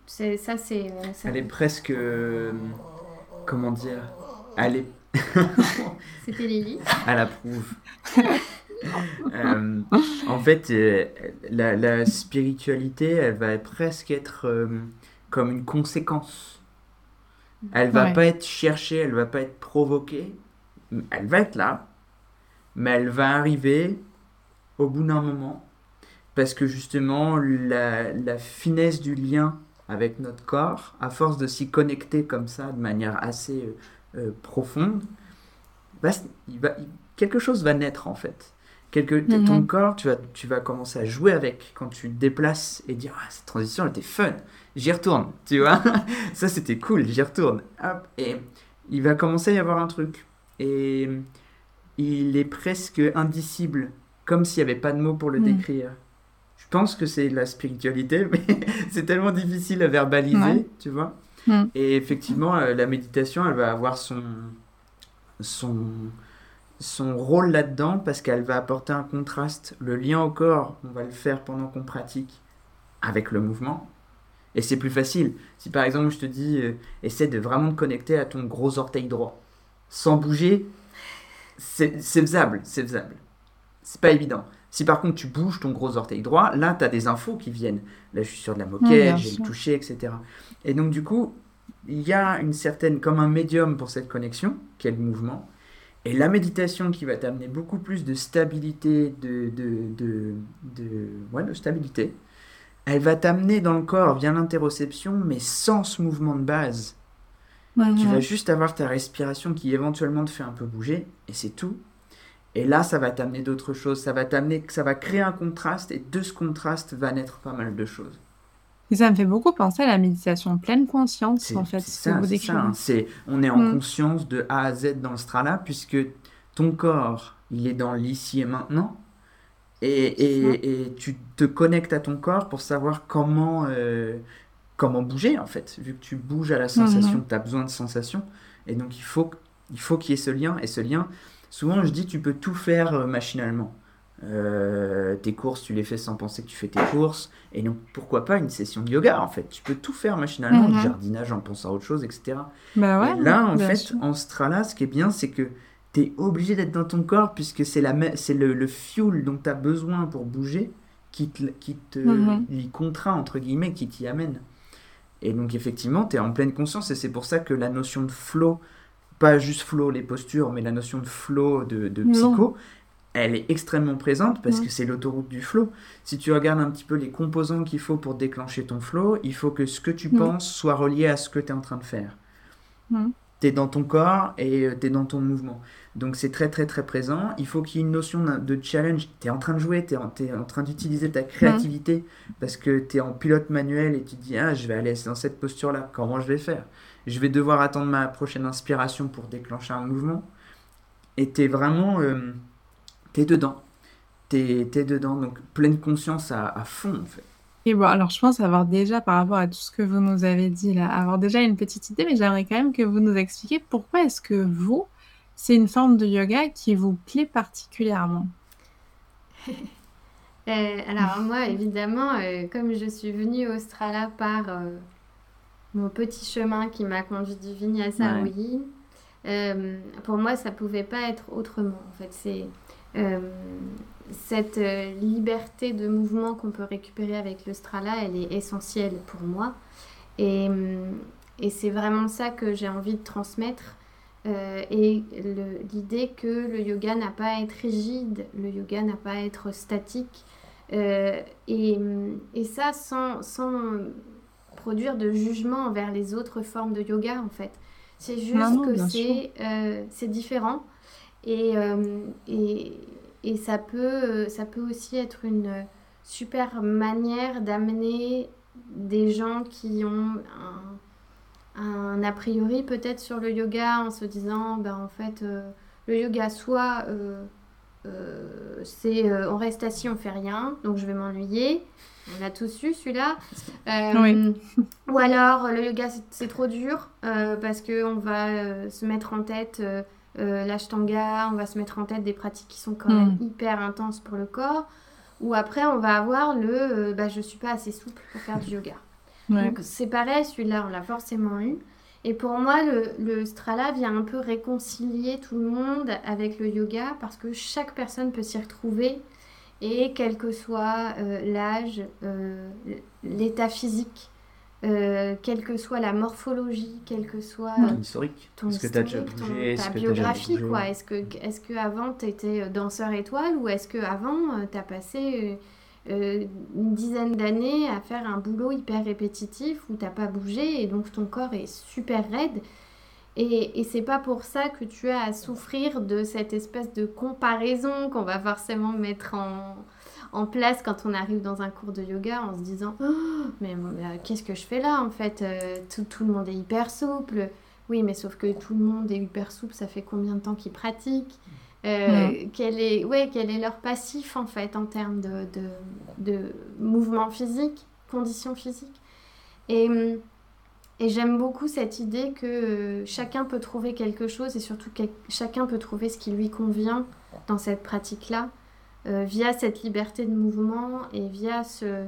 c'est, ça, c'est, euh, Elle est presque. Euh, comment dire Elle est. C'était Lily. Elle approuve. euh, en fait, euh, la, la, spiritualité, elle va presque être comme une conséquence. Elle va pas être cherchée, elle va pas être provoquée. Elle va être là, mais elle va arriver au bout d'un moment. Parce que justement, la, la finesse du lien avec notre corps, à force de s'y connecter comme ça de manière assez euh, euh, profonde, il va, quelque chose va naître en fait. Quelque, mhm. Ton corps, tu vas, tu vas commencer à jouer avec quand tu te déplaces et dire ah, cette transition elle était fun, j'y retourne, tu vois, ça c'était cool, j'y retourne. et il va commencer à y avoir un truc. Et il est presque indicible, comme s'il n'y avait pas de mots pour le décrire pense que c'est la spiritualité, mais c'est tellement difficile à verbaliser, tu vois. Mm. Et effectivement, euh, la méditation, elle va avoir son, son, son rôle là-dedans parce qu'elle va apporter un contraste. Le lien au corps, on va le faire pendant qu'on pratique avec le mouvement. Et c'est plus facile. Si par exemple je te dis, euh, essaie de vraiment te connecter à ton gros orteil droit, sans bouger, c'est faisable, c'est faisable. C'est pas évident. Si par contre tu bouges ton gros orteil droit, là tu as des infos qui viennent. Là je suis sur de la moquette, j'ai le toucher, etc. Et donc du coup, il y a une certaine, comme un médium pour cette connexion, qui est le mouvement. Et la méditation qui va t'amener beaucoup plus de stabilité, de, de, de, de, ouais, de stabilité, elle va t'amener dans le corps via l'interoception, mais sans ce mouvement de base. tu vas juste avoir ta respiration qui éventuellement te fait un peu bouger, et c'est tout. Et là, ça va t'amener d'autres choses. Ça va t'amener, ça va créer un contraste, et de ce contraste va naître pas mal de choses. Et ça me fait beaucoup penser à la méditation pleine conscience, en fait. C'est ça, c'est ça. C'est, on est en mm. conscience de A à Z dans le strala, puisque ton corps, il est dans l'ici et maintenant. Et, et, et, tu te connectes à ton corps pour savoir comment, euh, comment bouger, en fait. Vu que tu bouges à la sensation, mm-hmm. tu as besoin de sensation. Et donc, il faut, il faut qu'il y ait ce lien. Et ce lien, souvent, je dis, tu peux tout faire euh, machinalement. Euh, tes courses, tu les fais sans penser que tu fais tes courses. Et donc, pourquoi pas une session de yoga en fait Tu peux tout faire machinalement, du mhm. jardinage en pensant à autre chose, etc. Bah ouais, là, en fait, en strala, ce qui est bien, c'est que tu es obligé d'être dans ton corps puisque c'est le, le fuel dont tu as besoin pour bouger qui te, qui te mhm. contraint, entre guillemets, qui t'y amène. Et donc, effectivement, tu es en pleine conscience et c'est pour ça que la notion de flow, pas juste flow les postures, mais la notion de flow de, de psycho, elle est extrêmement présente parce que c'est l'autoroute du flow. Si tu regardes un petit peu les composants qu'il faut pour déclencher ton flow, il faut que ce que tu penses soit relié à ce que tu es en train de faire. Tu es dans ton corps et euh, tu es dans ton mouvement. Donc c'est très très très présent. Il faut qu'il y ait une notion de challenge. Tu es en train de jouer, tu es, en train d'utiliser ta créativité parce que tu es en pilote manuel et tu te dis ah, je vais aller dans cette posture-là, comment je vais faire? Je vais devoir attendre ma prochaine inspiration pour déclencher un mouvement. Et tu es vraiment... Euh, t'es dedans. T'es es dedans, donc pleine conscience à, à, fond, en fait. Et bon, alors je pense avoir déjà, par rapport à tout ce que vous nous avez dit là, avoir déjà une petite idée, mais j'aimerais quand même que vous nous expliquiez pourquoi est-ce que vous, c'est une forme de yoga qui vous plaît particulièrement. Euh, alors moi, évidemment, euh, comme je suis venue au Australia par euh, mon petit chemin qui m'a conduit du Vinyasa ouais. pour moi, ça pouvait pas être autrement. En fait, c'est euh, cette euh, liberté de mouvement qu'on peut récupérer avec le strala, elle est essentielle pour moi. Et, euh, et c'est vraiment ça que j'ai envie de transmettre. et l'idée que le yoga n'a pas à être rigide, le yoga n'a pas à être statique. et, et, ça sans, sans, produire de jugement envers les autres formes de yoga en fait. C'est juste que c'est différent et, euh, et, et, ça, peut, ça peut aussi être une super manière d'amener des gens qui ont un, un, a priori peut-être sur le yoga en se disant, ben, en fait, euh, le yoga, soit euh, c'est on reste assis, on fait rien, donc je vais m'ennuyer. On a tous eu celui-là. oui. Ou alors le yoga c'est trop dur parce qu'on va se mettre en tête euh, l'ashtanga, on va se mettre en tête des pratiques qui sont quand même hmm. hyper intenses pour le corps. Ou après, on va avoir le euh, bah, je suis pas assez souple pour faire du yoga. Donc c'est pareil, celui-là, on l'a forcément eu. Et pour moi, le, le, Strala vient un peu réconcilier tout le monde avec le yoga parce que chaque personne peut s'y retrouver et quel que soit euh, l'âge, euh, l'état physique, euh, quelle que soit la morphologie, quelle que soit ton historique, ton est-ce que tu as déjà bougé, ta biographie, quoi. Est-ce que, est-ce que avant tu étais danseur étoile ou est-ce que avant tu as passé euh, une dizaine d'années à faire un boulot hyper répétitif où t'as pas bougé et donc ton corps est super raide? Et, et c'est pas pour ça que tu as à souffrir de cette espèce de comparaison qu'on va forcément mettre en, en place quand on arrive dans un cours de yoga en se disant oh, mais euh, qu'est-ce que je fais là en fait euh, tout, tout, le monde est hyper souple. Oui mais sauf que tout le monde est hyper souple ça fait combien de temps qu'ils pratiquent? Euh, quel, est, ouais, quel est leur passif en fait en termes de, de, de mouvement physique conditions physiques? Et, et j'aime beaucoup cette idée que chacun peut trouver quelque chose et surtout que chacun peut trouver ce qui lui convient dans cette pratique là euh, via cette liberté de mouvement et via ce,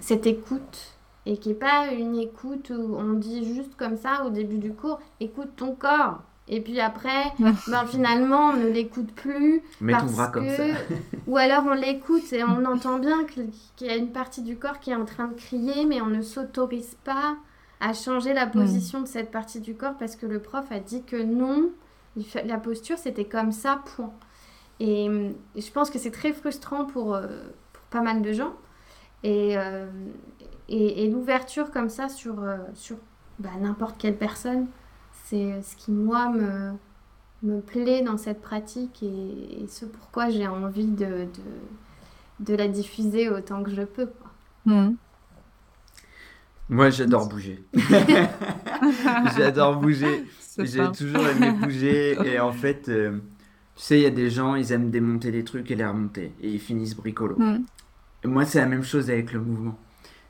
cette écoute et qui n'est pas une écoute où on dit juste comme ça au début du cours, écoute ton corps. Et puis après, ben finalement, on ne l'écoute plus. Mets ton bras comme ça. ou alors on l'écoute et on entend bien qu'il y a une partie du corps qui est en train de crier, mais on ne s'autorise pas à changer la position de cette partie du corps parce que le prof a dit que non, la posture c'était comme ça, point. Et, je pense que c'est très frustrant pour, euh, pour, pas mal de gens. Et, euh, et, l'ouverture comme ça sur, euh, sur bah, n'importe quelle personne, c'est ce qui, moi, me, me plaît dans cette pratique et, ce pourquoi j'ai envie de, de, de, la diffuser autant que je peux. Mmh. Moi, j'adore bouger. j'adore bouger. J'ai toujours aimé bouger. Et en fait, euh, tu sais, il y a des gens, ils aiment démonter des trucs et les remonter. Et ils finissent bricolo. Mmh. Et moi, c'est la même chose avec le mouvement.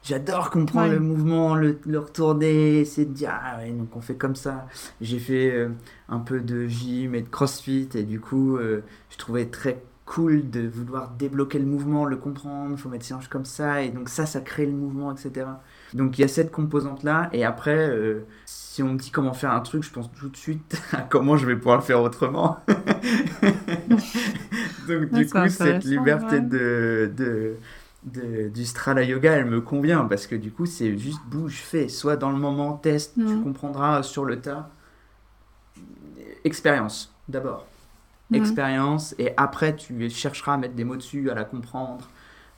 J'adore comprendre le mouvement, le, le, retourner, essayer de dire ah ouais, donc on fait comme ça. J'ai fait euh, un peu de gym et de crossfit et du coup euh, je trouvais très cool de vouloir débloquer le mouvement, le comprendre, il faut mettre ses hanches comme ça et donc ça ça crée le mouvement etc. Donc il y a cette composante là et après euh, si on me dit comment faire un truc je pense tout de suite à comment je vais pouvoir le faire autrement. donc du coup cette liberté de, de du Strala Yoga, elle me convient parce que du coup, c'est juste bouge, fais. Soit dans le moment, teste, tu comprendras sur le tas. Expérience, d'abord. Expérience, et après, tu chercheras à mettre des mots dessus, à la comprendre.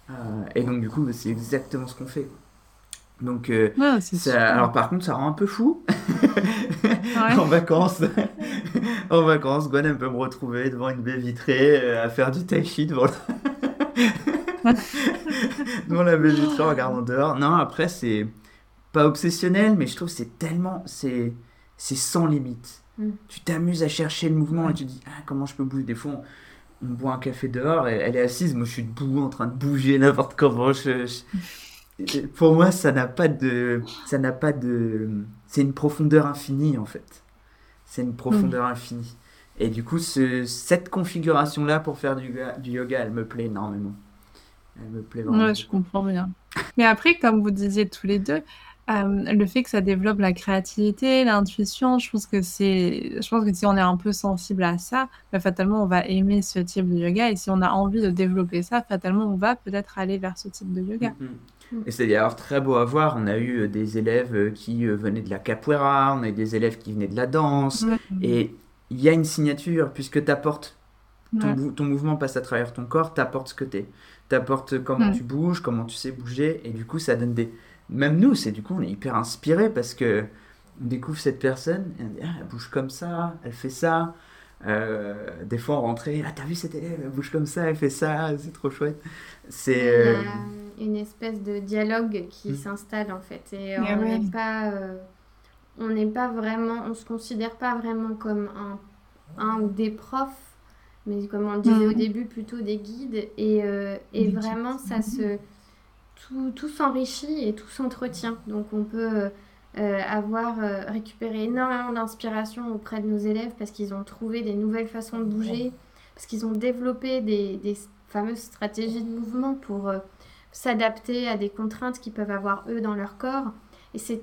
Euh, et donc, du coup, c'est exactement ce qu'on fait. Donc, euh, alors par contre, ça rend un peu fou. en vacances, en vacances, Gwen elle peut me retrouver devant une baie vitrée euh, à faire du tai chi devant. Nous, on l'avait vu en regardant dehors. Non, après, c'est pas obsessionnel, mais je trouve que c'est tellement. C'est sans limite. Mm. Tu t'amuses à chercher le mouvement et tu dis ah, comment je peux bouger? Des fois, on, boit un café dehors et elle est assise. Moi, je suis debout en train de bouger n'importe comment. Pour moi, ça n'a pas de. Ça n'a pas de. C'est une profondeur infinie, en fait. C'est une profondeur mm. infinie. Et du coup, ce, cette configuration-là pour faire du, du yoga, elle me plaît énormément. Elle me plaît vraiment. Ouais, je comprends bien. Mais après, comme vous disiez tous les deux, euh, le fait que ça développe la créativité, l'intuition, je pense que c'est, je pense que si on est un peu sensible à ça, bah, fatalement on va aimer ce type de yoga. Et si on a envie de développer ça, fatalement on va peut-être aller vers ce type de yoga. Mm-hmm. Et c'est d'ailleurs très beau à voir. On a eu euh, des élèves euh, qui venaient de la capoeira, on a eu des élèves qui venaient de la danse. Et il y a une signature puisque tu apportes ton, ton, mouvement passe à travers ton corps, t'apportes ce que t'es t'apportes comment tu bouges, comment tu sais bouger, et du coup, ça donne des. Même nous, c'est du coup, on est hyper inspiré parce que on découvre cette personne, et on dit, ah, elle bouge comme ça, elle fait ça. Euh, des fois, on rentrait, ah, t'as vu cette élève, elle bouge comme ça, elle fait ça, c'est trop chouette. C'est. Il y a euh, une espèce de dialogue qui hmm. s'installe en fait, et on n'est pas. Euh, on n'est pas vraiment, on se considère pas vraiment comme un, un ou des profs, mais comme on disait au mm. début, plutôt des guides. Et, euh, et vraiment, ça se, tout, tout s'enrichit et tout s'entretient. Donc on peut euh, avoir euh, récupéré énormément d'inspiration auprès de nos élèves parce qu'ils ont trouvé des nouvelles façons de bouger, parce qu'ils ont développé des, des, fameuses stratégies de mouvement pour s'adapter à des contraintes qu'ils peuvent avoir eux dans leur corps. Et c'est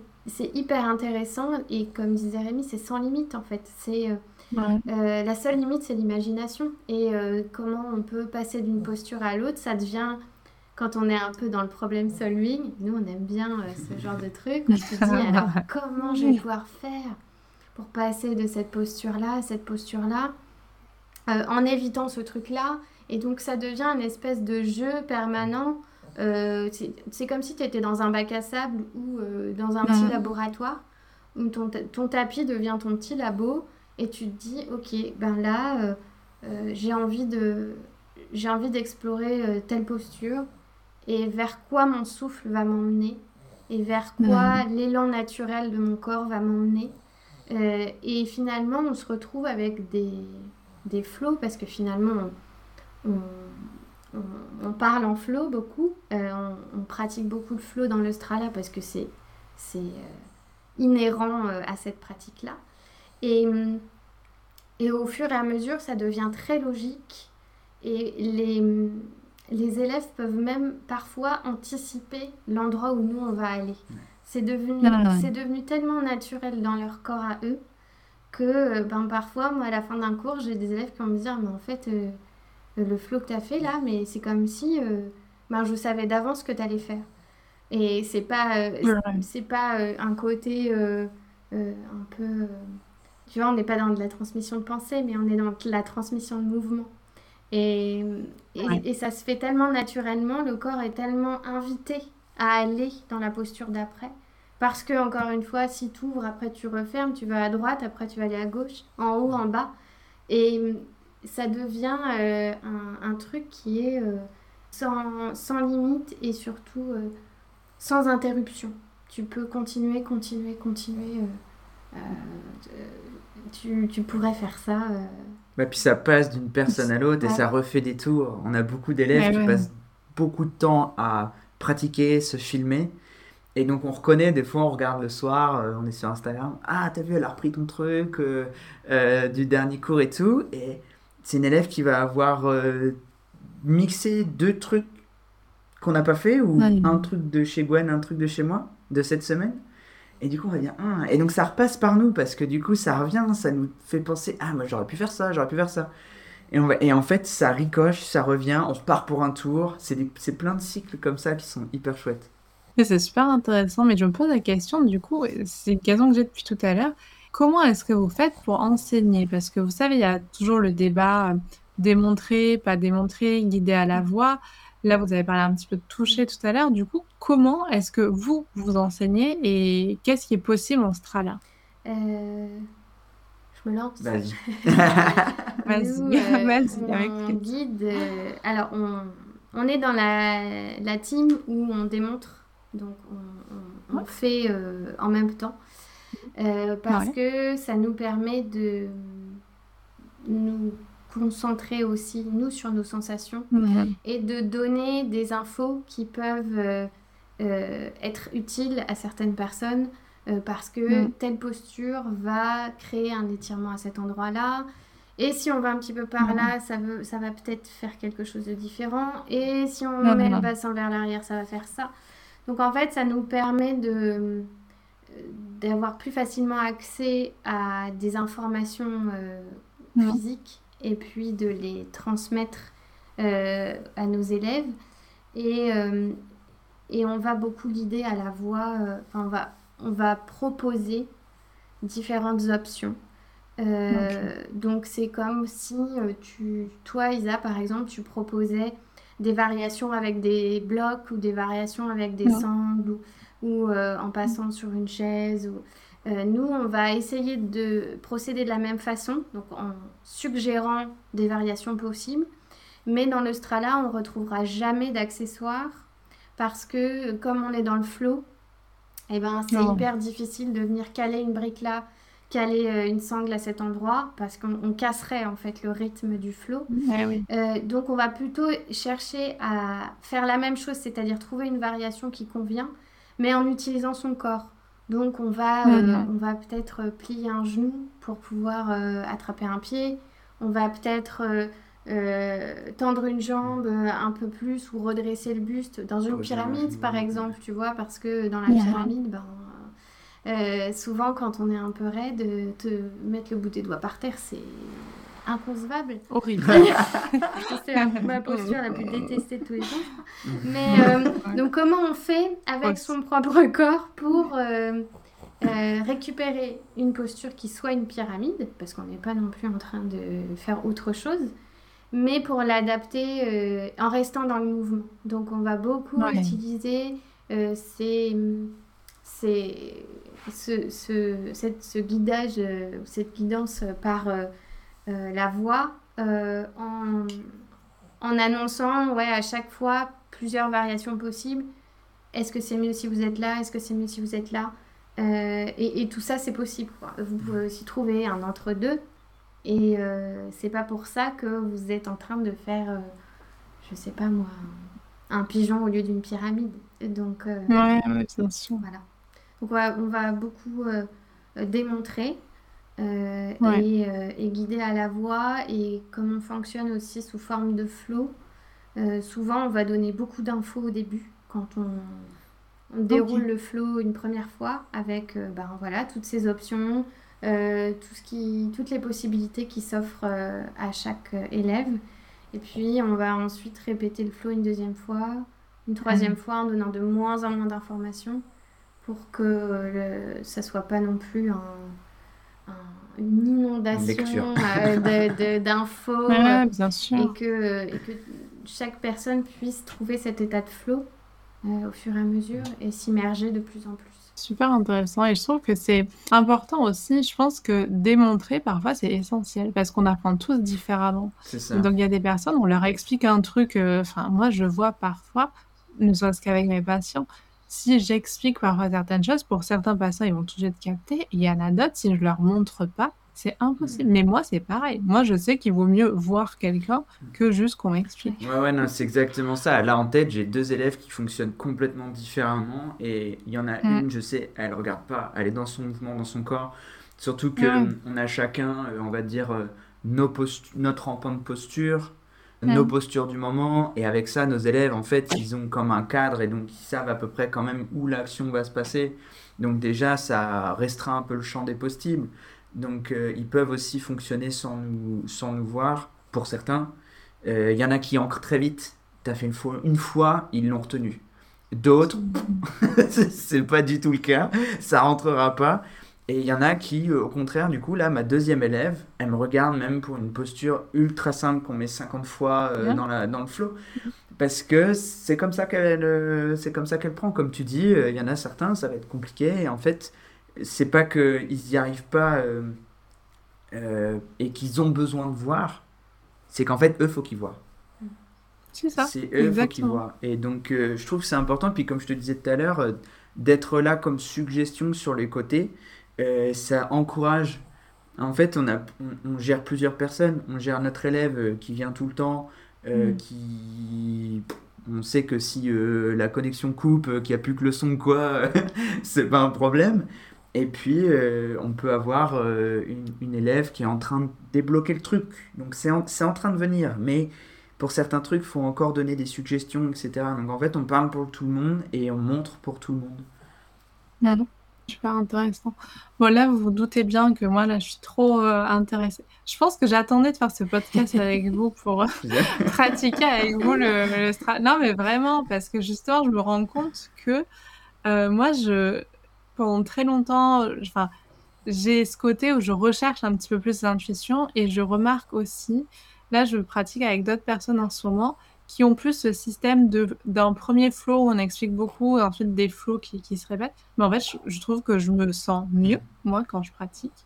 hyper intéressant et comme disait Rémi, c'est sans limite en fait. C'est euh, la seule limite, c'est l'imagination. Et euh, comment on peut passer d'une posture à l'autre, ça devient, quand on est un peu dans le problème solving, nous on aime bien euh, ce genre de truc, on se dit alors comment je vais pouvoir faire pour passer de cette posture-là à cette posture-là, en évitant ce truc-là. Et donc ça devient une espèce de jeu permanent. c'est comme si tu étais dans un bac à sable ou dans un petit laboratoire où ton, ton tapis devient ton petit labo et tu te dis, ok, ben là, euh, euh, j'ai envie de j'ai envie d'explorer euh, telle posture et vers quoi mon souffle va m'emmener et vers quoi l'élan naturel de mon corps va m'emmener. et finalement, on se retrouve avec des, des flots parce que finalement, on, on, parle en flow beaucoup. On, on, pratique beaucoup le flow dans le strala parce que c'est inhérent à cette pratique-là. Et, et au fur et à mesure, ça devient très logique. Et les, les élèves peuvent même parfois anticiper l'endroit où nous on va aller. C'est devenu, Ah, c'est devenu tellement naturel dans leur corps à eux que euh, ben, parfois, moi, à la fin d'un cours, j'ai des élèves qui vont me dire Mais en fait, euh, le flow que tu as fait là, mais c'est comme si euh, ben, je savais d'avance ce que tu allais faire. Et c'est pas, euh, c'est pas euh, un côté euh, euh, un peu. Tu vois, on n'est pas dans de la transmission de pensée, mais on est dans de la transmission de mouvement. Et, et, Ouais. et ça se fait tellement naturellement, le corps est tellement invité à aller dans la posture d'après. Parce que, encore une fois, si tu ouvres, après tu refermes, tu vas à droite, après tu vas aller à gauche, en haut, en bas. Et ça devient euh, un, un truc qui est euh, sans, sans limite et surtout euh, sans interruption. Tu peux continuer, continuer, continuer. Tu, tu pourrais faire ça. euh, Bah, puis ça passe d'une personne à l'autre et Ouais. ça refait des tours. On a beaucoup d'élèves qui ouais. passent beaucoup de temps à pratiquer, se filmer. Et donc on reconnaît, des fois on regarde le soir, euh, on est sur Instagram, ah t'as vu, elle a repris ton truc euh, euh, du dernier cours et tout. Et c'est une élève qui va avoir mixé deux trucs qu'on n'a pas fait, ou Ouais. un truc de chez Gwen, un truc de chez moi, de cette semaine. Et du coup, on va dire, ah. et donc ça repasse par nous parce que du coup, ça revient, ça nous fait penser, ah, moi j'aurais pu faire ça, j'aurais pu faire ça. Et, on va... et en fait, ça ricoche, ça revient, on repart pour un tour. C'est plein de cycles comme ça qui sont hyper chouettes. Et c'est super intéressant, mais je me pose la question, du coup, c'est une question que j'ai depuis tout à l'heure. Comment est-ce que vous faites pour enseigner? Parce que vous savez, il y a toujours le débat euh, démontrer, pas démontrer, guider à la voix. Là, vous avez parlé un petit peu de toucher tout à l'heure. Du coup, comment est-ce que vous, vous enseignez et qu'est-ce qui est possible en Strala? euh, je me lance. Vas-y. Vas-y, Nous, euh, vas-y, avec on plaisir. guide. euh, alors, on, on est dans la, la team où on démontre, donc on, on- on Ouais. fait euh, en même temps, euh, parce que ça nous permet de nous concentrer aussi, nous, sur nos sensations et de donner des infos qui peuvent euh, euh, être utiles à certaines personnes euh, parce que telle posture va créer un étirement à cet endroit-là. Et si on va un petit peu par là, ça, veut, ça va peut-être faire quelque chose de différent. Et si on met le bassin vers l'arrière, ça va faire ça. Donc en fait, ça nous permet de d'avoir plus facilement accès à des informations physiques et puis de les transmettre euh, à nos élèves. Et, euh, et on va beaucoup guider à la voix, euh, on, va, on va proposer différentes options. Donc c'est comme si tu, toi Isa par exemple, tu proposais des variations avec des blocs ou des variations avec des sangles ou, ou, euh, en passant sur une chaise. Ou... Euh, nous, on va essayer de procéder de la même façon, donc en suggérant des variations possibles. Mais dans le Strala, on ne retrouvera jamais d'accessoires parce que comme on est dans le flow, eh ben, c'est hyper difficile de venir caler une brique là, caler euh, une sangle à cet endroit parce qu'on on casserait en fait le rythme du flow. Oui. Euh, donc on va plutôt chercher à faire la même chose, c'est-à-dire trouver une variation qui convient, mais en utilisant son corps. Donc on va, euh, Mhm. on va peut-être plier un genou pour pouvoir euh, attraper un pied. On va peut-être euh, euh, tendre une jambe euh, un peu plus ou redresser le buste dans une pyramide par exemple, tu vois, parce que dans la pyramide, ben, euh, souvent quand on est un peu raide, euh, te mettre le bout des doigts par terre, c'est inconcevable. Horrible. C'est la- ma posture la plus détestée de tous les crois. Mais euh, donc comment on fait avec son propre corps pour euh, euh, récupérer une posture qui soit une pyramide, parce qu'on n'est pas non plus en train de faire autre chose, mais pour l'adapter en restant dans le mouvement. Donc on va beaucoup Ouais. utiliser ces, ces- ce, ce, cette- ce guidage, cette guidance par la voix euh, en, en annonçant ouais, à chaque fois plusieurs variations possibles. Est-ce que c'est mieux si vous êtes là? Est-ce que c'est mieux si vous êtes là? Euh, et, et tout ça, c'est possible. quoi. Vous pouvez aussi trouver un entre-deux. Et euh, c'est pas pour ça que vous êtes en train de faire, euh, je sais pas moi, un pigeon au lieu d'une pyramide. Donc, euh, Ouais, ouais, voilà. Donc on va, on va beaucoup euh, euh, démontrer euh, Ouais. et, euh, et guider à la voix. Et comme on fonctionne aussi sous forme de flow, Euh, souvent, on va donner beaucoup d'infos au début quand on, on déroule le flow une première fois avec euh, ben, voilà, toutes ces options, tout ce qui, toutes les possibilités qui s'offrent à chaque élève. Et puis, on va ensuite répéter le flow une deuxième fois, une troisième mhm. fois en donnant de moins en moins d'informations pour que le, ça soit pas non plus un une inondation euh, d'infos euh. Et, que, et que chaque personne puisse trouver cet état de flow euh, au fur et à mesure et s'immerger de plus en plus. Super intéressant et je trouve que c'est important aussi, je pense que démontrer parfois c'est essentiel parce qu'on apprend tous différemment. Ça. Donc il y a des personnes, on leur explique un truc, enfin moi je vois parfois, ne serait-ce qu'avec mes patients, si j'explique parfois certaines choses, pour certains patients, ils vont tout de suite capter. Il y en a d'autres, si je leur montre pas, c'est impossible. Mm. Mais moi, c'est pareil. Moi, je sais qu'il vaut mieux voir quelqu'un que juste qu'on m'explique. Ouais, ouais, non, c'est exactement ça. Là, en tête, j'ai deux élèves qui fonctionnent complètement différemment. Et il y en a mm. une, je sais, elle regarde pas. Elle est dans son mouvement, dans son corps. Surtout qu'on on a chacun, euh, on va dire, euh, nos notre empreinte de posture, nos postures du moment. Et avec ça, nos élèves, en fait, ils ont comme un cadre et donc ils savent à peu près quand même où l'action va se passer. Donc déjà, ça restreint un peu le champ des possibles. Donc euh, ils peuvent aussi fonctionner sans nous, sans nous voir, pour certains. Il euh, y en a qui ancrent très vite. Tu as fait une fois, une fois ils l'ont retenu. D'autres, c'est pas du tout le cas. Ça rentrera pas. Et il y en a qui, euh, au contraire, du coup, là, ma deuxième élève, elle me regarde même pour une posture ultra simple qu'on met 50 fois euh, dans, la, dans le flow. Parce que c'est comme ça qu'elle euh, c'est comme ça qu'elle prend. Comme tu dis, il y en a certains, ça va être compliqué. Et en fait, c'est pas qu'ils n'y arrivent pas et qu'ils ont besoin de voir. C'est qu'en fait, eux, faut qu'ils voient. C'est ça. C'est eux, faut qu'ils voient. Et donc, je trouve que c'est important. Puis, comme je te disais tout à l'heure, d'être là comme suggestion sur les côtés ça encourage. En fait, on, a, on, gère plusieurs personnes. On gère notre élève euh, qui vient tout le temps, euh, mm. qui. On sait que si la connexion coupe, qu'il n'y a plus que le son, quoi, c'est pas un problème. Et puis, on peut avoir une, une, élève qui est en train de débloquer le truc. Donc, c'est en, en, train de venir. Mais pour certains trucs, il faut encore donner des suggestions, etc. Donc, en fait, on parle pour tout le monde et on montre pour tout le monde. non Super intéressant. Bon, là, vous vous doutez bien que moi, là, je suis trop euh, intéressée. Je pense que j'attendais de faire ce podcast avec vous pour euh, pratiquer avec vous le, Non, mais vraiment, parce que justement, je me rends compte que euh, moi, je, pendant très longtemps, enfin, j'ai ce côté où je recherche un petit peu plus d'intuition et je remarque aussi, là, je pratique avec d'autres personnes en ce moment, qui ont plus ce système d'un premier flow où on explique beaucoup et ensuite des flows qui, qui se répètent. Mais en fait, je, trouve que je me sens mieux, moi, quand je pratique.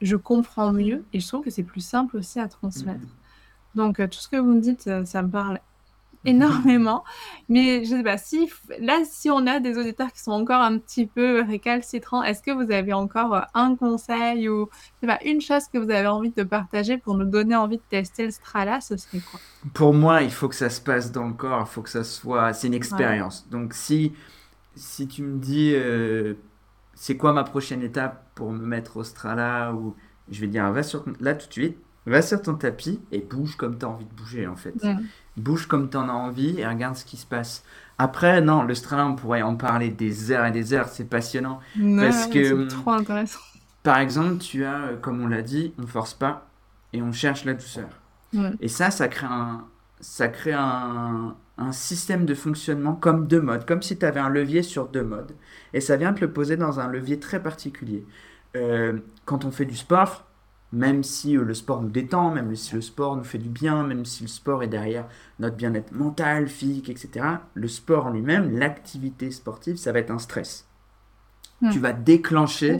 Je comprends mieux et je trouve que c'est plus simple aussi à transmettre. Mm-hmm. Donc, euh, tout ce que vous me dites, euh, ça me parle énormément. Mais je sais pas, si là, si on a des auditeurs qui sont encore un petit peu récalcitrants, est-ce que vous avez encore euh, un conseil ou je sais pas, une chose que vous avez envie de partager pour nous donner envie de tester le Strala, ce serait quoi? Pour moi, il faut que ça se passe dans le corps, il faut que ça soit. C'est une expérience. Donc si, si tu me dis. Euh, c'est quoi ma prochaine étape pour me mettre au Strala ou je vais dire va sur là tout de suite va sur ton tapis et bouge comme tu as envie de bouger en fait bouge comme tu en as envie et regarde ce qui se passe. Après, non, le Strala, on pourrait en parler des heures et des heures, c'est passionnant. parce que, c'est trop intéressant. Par exemple, tu as, euh, comme on l'a dit, on force pas et on cherche la douceur. Et ça, ça crée un, ça crée un, un système de fonctionnement comme deux modes, comme si tu avais un levier sur deux modes. Et ça vient te le poser dans un levier très particulier. Euh, quand on fait du sport, même si euh, le sport nous détend, même si le sport nous fait du bien, même si le sport est derrière notre bien-être mental, physique, etc., le sport en lui-même, l'activité sportive, ça va être un stress. Hmm. Tu vas déclencher.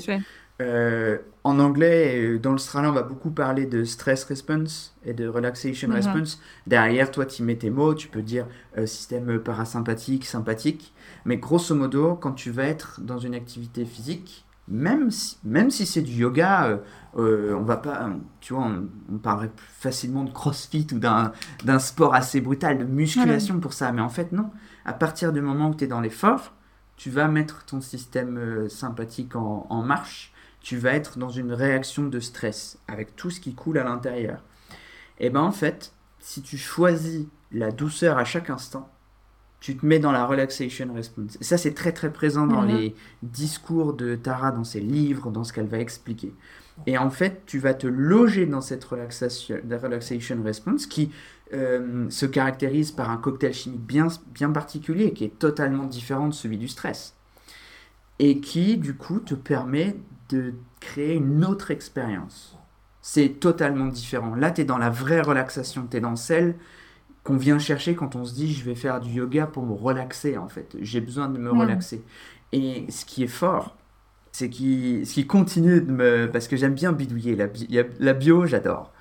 Euh, en anglais, euh, dans l'australien, on va beaucoup parler de stress response et de relaxation mhm. response. Derrière, toi, tu mets tes mots, tu peux dire système parasympathique, sympathique. Mais grosso modo, quand tu vas être dans une activité physique, même si, même si c'est du yoga, euh, euh, on va pas, tu vois, on, parlerait plus facilement de crossfit ou d'un sport assez brutal, de musculation pour ça. Mais en fait, non. À partir du moment où tu es dans l'effort, tu vas mettre ton système euh, sympathique en, en, marche. Tu vas être dans une réaction de stress avec tout ce qui coule à l'intérieur. Et ben en fait, si tu choisis la douceur à chaque instant, tu te mets dans la relaxation response. Et ça, c'est très très présent dans les discours de Tara, dans ses livres, dans ce qu'elle va expliquer. Et en fait, tu vas te loger dans cette relaxation, la relaxation response qui euh, se caractérise par un cocktail chimique bien, bien particulier, qui est totalement différent de celui du stress. Et qui, du coup, te permet de créer une autre expérience. C'est totalement différent. Là, tu es dans la vraie relaxation, tu es dans celle qu'on vient chercher quand on se dit je vais faire du yoga pour me relaxer en fait. J'ai besoin de me Mhm. relaxer. Et ce qui est fort, c'est qui, ce qui continue de me... Parce que j'aime bien bidouiller. La, la bio, j'adore.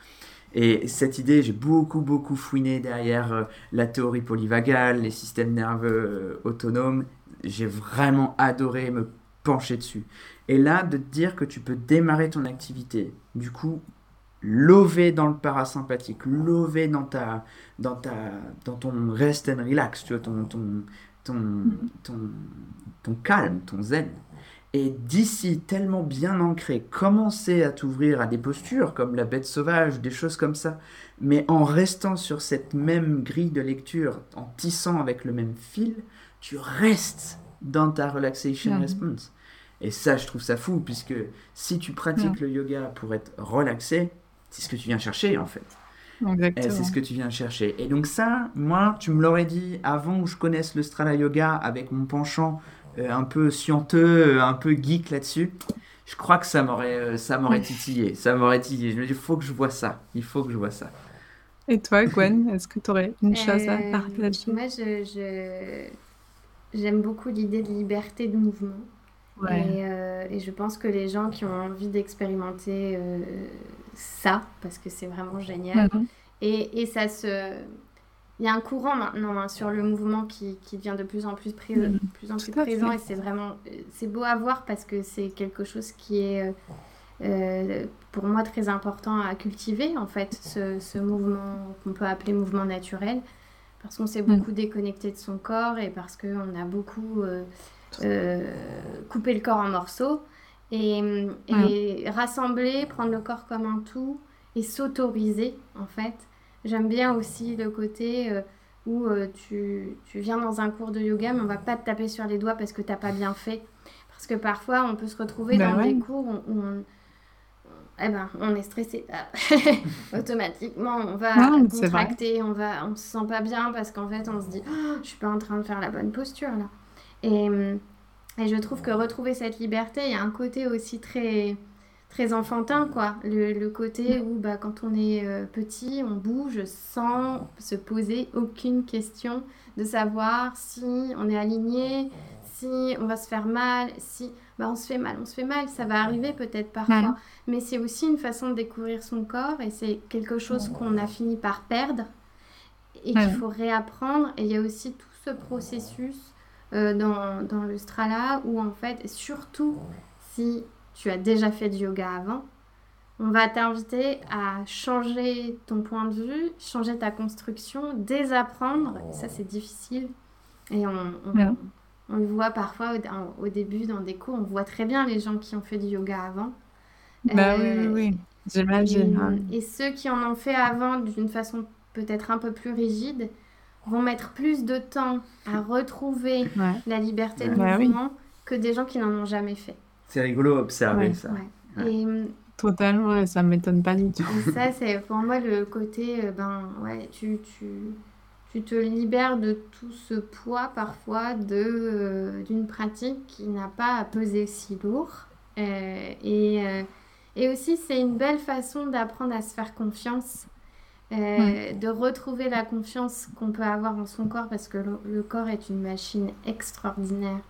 Et cette idée, j'ai beaucoup, beaucoup fouiné derrière euh, la théorie polyvagale, les systèmes nerveux euh, autonomes. J'ai vraiment adoré me pencher dessus. Et là, de te dire que tu peux démarrer ton activité, du coup, lever dans le parasympathique, lever dans, ta, dans, ta, dans ton rest and relax, tu vois, ton, ton, ton, ton, ton calme, ton zen. Et d'ici, tellement bien ancré, commencer à t'ouvrir à des postures comme la bête sauvage, des choses comme ça, mais en restant sur cette même grille de lecture, en tissant avec le même fil, tu restes dans ta relaxation response. Et ça, je trouve ça fou, puisque si tu pratiques le yoga pour être relaxé, c'est ce que tu viens chercher en fait. Exactement. C'est ce que tu viens chercher. Et donc ça, moi, tu me l'aurais dit avant que je connaisse le Strala Yoga avec mon penchant un peu scienteux, euh, un peu geek là-dessus. Je crois que ça m'aurait, euh, ça m'aurait titillé. Ça m'aurait titillé. Je me dis, il faut que je vois ça. Il faut que je vois ça. Et toi, Gwen, est-ce que tu aurais une chose à Euh, partager Moi, je, je- j'aime beaucoup l'idée de liberté de mouvement. Ouais. Et, euh, et je pense que les gens qui ont envie d'expérimenter euh, ça, parce que c'est vraiment génial, Mhm. et, et ça se... Il y a un courant maintenant hein, sur le mouvement qui, qui devient de plus en plus, pré- plus, en plus Tout à présent et c'est vraiment c'est beau à voir parce que c'est quelque chose qui est euh, euh, pour moi très important à cultiver en fait ce, ce mouvement qu'on peut appeler mouvement naturel parce qu'on s'est Mhm. beaucoup déconnecté de son corps et parce qu'on a beaucoup euh, euh, coupé le corps en morceaux et, et rassembler, prendre le corps comme un tout et s'autoriser en fait. J'aime bien aussi le côté euh, où euh, tu, tu viens dans un cours de yoga mais on va pas te taper sur les doigts parce que t'as pas bien fait. Parce que parfois on peut se retrouver Ben dans ouais. des cours où, où on, eh ben, on est stressé. Ah. Automatiquement, on va contracter, on va, on se sent pas bien parce qu'en fait, on se dit, Oh, je suis pas en train de faire la bonne posture là. Et, et je trouve que retrouver cette liberté, il y a un côté aussi très, très enfantin, quoi. Le, le côté où, bah, quand on est euh, petit, on bouge sans se poser aucune question de savoir si on est aligné, si on va se faire mal, si bah, on se fait mal, on se fait mal, ça va arriver peut-être parfois. Mais c'est aussi une façon de découvrir son corps et c'est quelque chose qu'on a fini par perdre et qu'il faut réapprendre. Et il y a aussi tout ce processus euh, dans, dans le Strala où en fait, surtout si tu as déjà fait du yoga avant, on va t'inviter à changer ton point de vue, changer ta construction, désapprendre. Et ça, c'est difficile. Et on, on, Ouais. on le voit parfois au, au début dans des cours, on voit très bien les gens qui ont fait du yoga avant. Bah oui, Euh, oui, oui. J'imagine. et, et ceux qui en ont fait avant d'une façon peut-être un peu plus rigide vont mettre plus de temps à retrouver Ouais. la liberté de Bah oui. mouvement que des gens qui n'en ont jamais fait. C'est rigolo à observer Ouais. ça. Ouais. Ouais. Et, Totalement, ça m'étonne pas du tout. et ça, c'est pour moi le côté, euh, ben ouais, tu, tu, tu te libères de tout ce poids parfois de, euh, d'une pratique qui n'a pas à peser si lourd. Euh, et, euh, et aussi, c'est une belle façon d'apprendre à se faire confiance, euh, Ouais. de retrouver la confiance qu'on peut avoir en son corps parce que le, le corps est une machine extraordinaire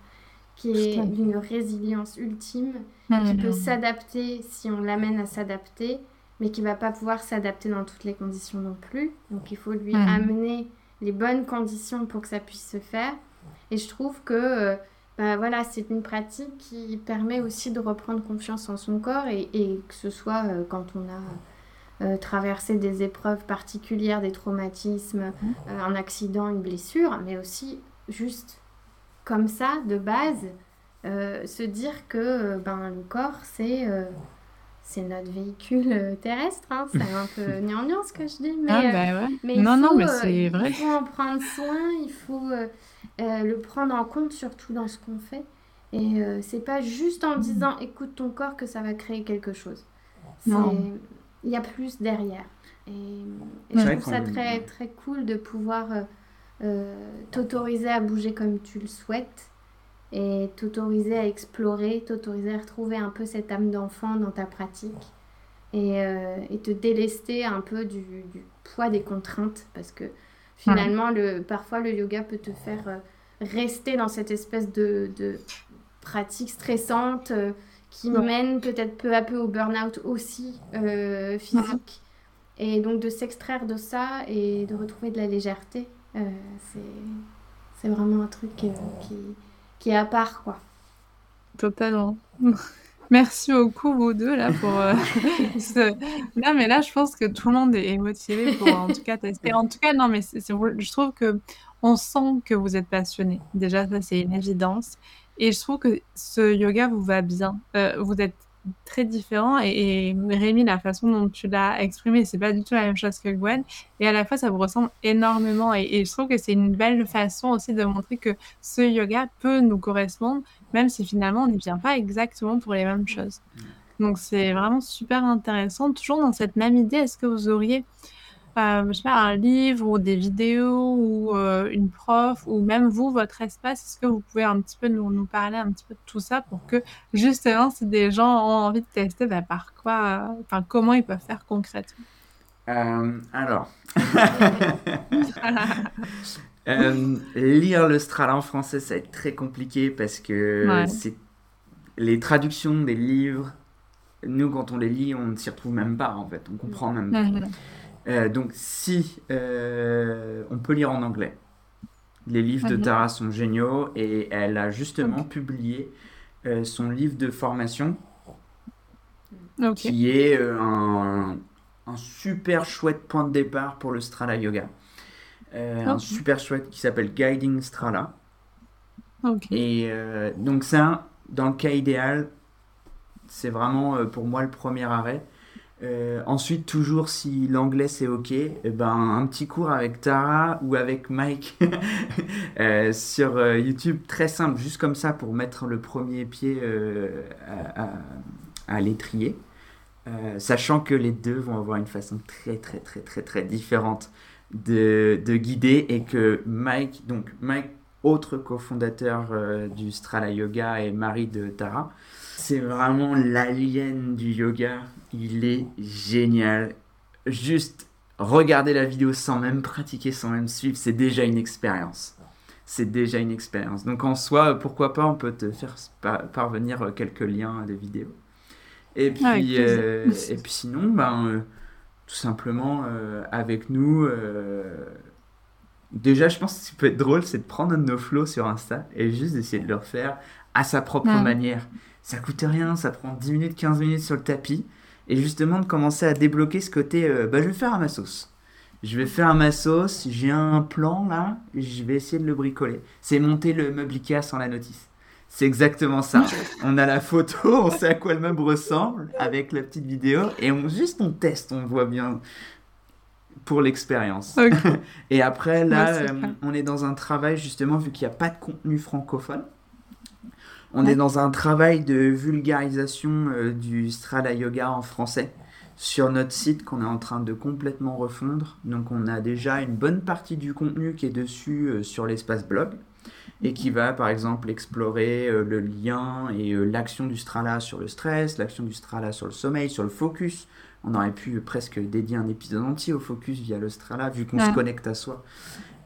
qui est d'une résilience ultime Mmh. qui peut s'adapter si on l'amène à s'adapter, mais qui va pas pouvoir s'adapter dans toutes les conditions non plus. Donc il faut lui Mhm. amener les bonnes conditions pour que ça puisse se faire. Et je trouve que euh, bah, voilà, c'est une pratique qui permet aussi de reprendre confiance en son corps et, et que ce soit euh, quand on a euh, traversé des épreuves particulières, des traumatismes, euh, un accident, une blessure, mais aussi juste comme ça, de base, euh, se dire que euh, ben, le corps, c'est euh, c'est notre véhicule terrestre. Hein. C'est un peu gnangnan ce que je dis. Mais, Ah, bah ouais. mais il non, non, faut, mais euh, c'est vrai. Il faut en prendre soin, il faut euh, euh, le prendre en compte surtout dans ce qu'on fait. Et euh, c'est pas juste en disant écoute ton corps que ça va créer quelque chose. Il y a plus derrière. Et, je trouve ça très, très cool de pouvoir t'autoriser à bouger comme tu le souhaites et t'autoriser à explorer, t'autoriser à retrouver un peu cette âme d'enfant dans ta pratique et, euh, et te délester un peu du, du poids des contraintes parce que finalement, le, parfois le yoga peut te faire euh, rester dans cette espèce de, de pratique stressante euh, qui mène peut-être peu à peu au burn-out aussi euh, physique. Et donc de s'extraire de ça et de retrouver de la légèreté, euh, c'est, c'est vraiment un truc euh, qui, qui est à part, quoi. Totalement. Merci beaucoup vous deux là pour euh, ce... Mais là je pense que tout le monde est motivé pour en tout cas tester. En tout cas non mais je trouve que on sent que vous êtes passionné. Déjà ça c'est une évidence et je trouve que ce yoga vous va bien. Euh, vous êtes très différents et, et Rémi la façon dont tu l'as exprimé c'est pas du tout la même chose que Gwen et à la fois ça vous ressemble énormément et, et je trouve que c'est une belle façon aussi de montrer que ce yoga peut nous correspondre même si finalement on n'y vient pas exactement pour les mêmes choses. Donc c'est vraiment super intéressant. Toujours dans cette même idée, est-ce que vous auriez, je sais pas, un livre ou des vidéos ou euh, une prof ou même vous, votre espace, est-ce que vous pouvez un petit peu nous, nous parler un petit peu de tout ça pour que justement si des gens ont envie de tester, bah, par quoi, euh, enfin comment ils peuvent faire concrètement? Euh, alors, Euh, lire le Strala en français, ça va être très compliqué parce que Ouais. c'est les traductions des livres. Nous, quand on les lit, on ne s'y retrouve même pas en fait, on comprend même pas. Euh, donc, si euh, on peut lire en anglais, les livres de Mhm. Tara sont géniaux et elle a justement publié euh, son livre de formation Ok. qui est un, un super chouette point de départ pour le Strala Yoga. Un super chouette qui s'appelle Guiding Strala. Et donc ça, dans le cas idéal, c'est vraiment pour moi le premier arrêt. Euh, ensuite, toujours si l'anglais c'est ok, eh ben, un petit cours avec Tara ou avec Mike euh, sur euh, YouTube, très simple, juste comme ça pour mettre le premier pied à, l'étrier. Sachant que les deux vont avoir une façon très très très très très différente de, de guider et que Mike, donc Mike, autre cofondateur du Strala Yoga et mari de Tara, c'est vraiment l'alien du yoga. Il est génial. Juste regarder la vidéo sans même pratiquer, sans même suivre, c'est déjà une expérience. C'est déjà une expérience. Donc en soi, pourquoi pas, on peut te faire pa- parvenir quelques liens de vidéos. Et puis, Avec plaisir. euh, et puis sinon, ben, euh, tout simplement euh, avec nous. euh, déjà, je pense que ce qui peut être drôle, c'est de prendre un de nos flows sur Insta et juste d'essayer de le refaire à sa propre Ouais. manière. Ça coûte rien, ça prend 10 minutes, 15 minutes sur le tapis. Et justement, de commencer à débloquer ce côté, euh, bah, je vais faire à ma sauce. Je vais faire à ma sauce, j'ai un plan là, je vais essayer de le bricoler. C'est monter le meuble Ikea sans la notice. C'est exactement ça. on a la photo, on sait à quoi le meuble ressemble avec la petite vidéo et on juste on teste, on voit bien pour l'expérience. Et après là, Ouais, euh, on est dans un travail justement vu qu'il n'y a pas de contenu francophone. On Ouais. est dans un travail de vulgarisation euh, du Strala Yoga en français sur notre site qu'on est en train de complètement refondre. Donc on a déjà une bonne partie du contenu qui est dessus euh, sur l'espace blog et qui va par exemple explorer euh, le lien et euh, l'action du Strala sur le stress, l'action du Strala sur le sommeil, sur le focus. On aurait pu presque dédier un épisode entier au focus via le Strala vu qu'on Ouais. se connecte à soi.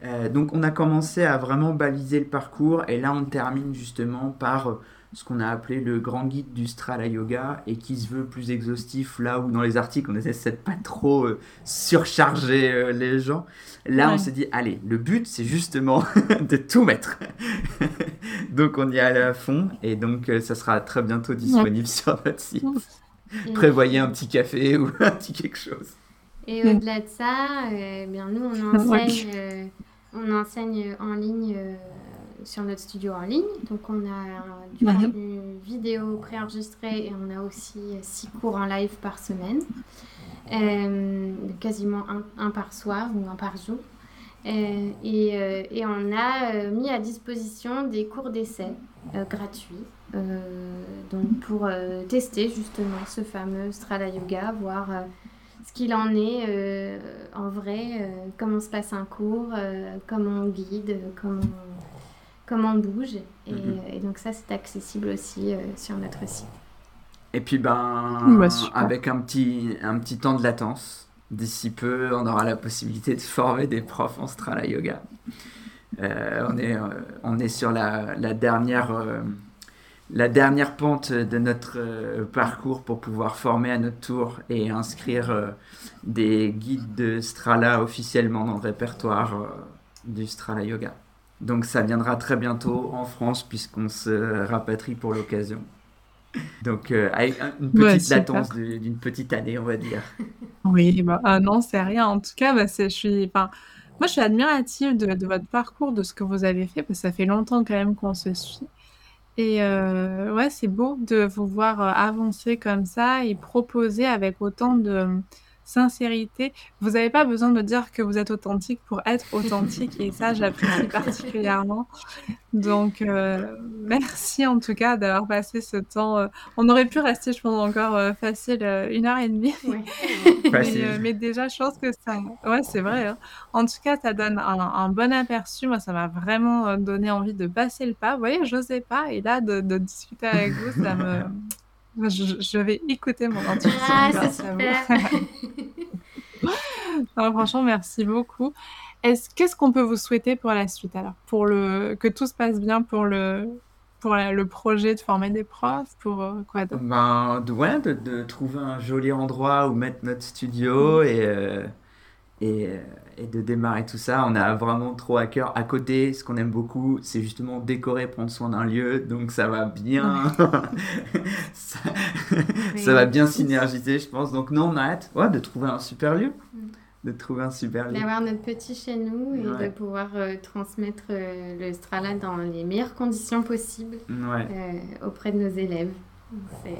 Euh, donc on a commencé à vraiment baliser le parcours et là on termine justement par euh, ce qu'on a appelé le grand guide du Strala Yoga et qui se veut plus exhaustif là où dans les articles on essaie de pas trop euh, surcharger euh, les gens. Là Ouais. on s'est dit allez le but c'est justement de tout mettre. donc on y est allé à fond et donc ça sera très bientôt disponible sur notre site. Et- Prévoyez un petit café ou un petit quelque chose. Et Mm. au-delà de ça, euh, bien nous, on enseigne, euh, on enseigne en ligne euh, sur notre studio en ligne. Donc on a du contenu vidéo préenregistré et on a aussi six cours en live par semaine. Euh, quasiment un, un par soir ou un par jour. Euh, et, euh, et on a euh, mis à disposition des cours d'essai euh, gratuits donc pour euh, tester justement ce fameux Strala Yoga, voir euh, ce qu'il en est euh, en vrai, euh, comment se passe un cours, euh, comment on guide, euh, comment, comment on bouge. Et, Mhm. et donc ça, c'est accessible aussi euh, sur notre site. Et puis ben, Bah, avec un petit, un petit temps de latence, d'ici peu, on aura la possibilité de former des profs en Strala Yoga. Euh, on, est, euh, on est sur la, la dernière, euh, la dernière pente de notre euh, parcours pour pouvoir former à notre tour et inscrire euh, des guides de Strala officiellement dans le répertoire euh, du Strala Yoga. Donc ça viendra très bientôt en France puisqu'on se rapatrie pour l'occasion. Donc avec un- une petite latence d'une petite année, on va dire. Oui, bah, ah non, c'est rien. En tout cas, bah, je suis, enfin, moi, je suis admirative de, de votre parcours, de ce que vous avez fait, parce que ça fait longtemps quand même qu'on se suit. Et euh, ouais, c'est beau de vous voir euh, avancer comme ça et proposer avec autant de sincérité. Vous n'avez pas besoin de dire que vous êtes authentique pour être authentique, et ça, j'apprécie particulièrement. Donc, euh, merci en tout cas d'avoir passé ce temps. euh, on aurait pu rester, je pense, encore euh, facile euh, une heure et demie. Mais, euh, déjà, je pense que ça. Ouais, c'est vrai. hein. En tout cas, ça donne un, un bon aperçu. Moi, ça m'a vraiment donné envie de passer le pas. Vous voyez, je n'osais pas. Et là, de, de discuter avec vous, ça me. Je, je vais écouter mon intuition. Ah, c'est grâce à vous. super Non, franchement, merci beaucoup. Est-ce, qu'est-ce qu'on peut vous souhaiter pour la suite alors? Pour le, que tout se passe bien pour le, pour la- le projet de former des profs Pour euh, quoi d'autre? Ben, de, ouais, de, de trouver un joli endroit où mettre notre studio et, euh, et, et de démarrer tout ça. On a vraiment trop à cœur. À côté, ce qu'on aime beaucoup, c'est justement décorer, prendre soin d'un lieu. Donc ça va bien. ça, ça va bien synergiser, je pense. Donc non, on a hâte ouais, de trouver un super lieu. Mm. De trouver un super lieu. D'avoir notre petit chez nous et Ouais. de pouvoir euh, transmettre euh, le Strala dans les meilleures conditions possibles Ouais. euh, auprès de nos élèves. C'est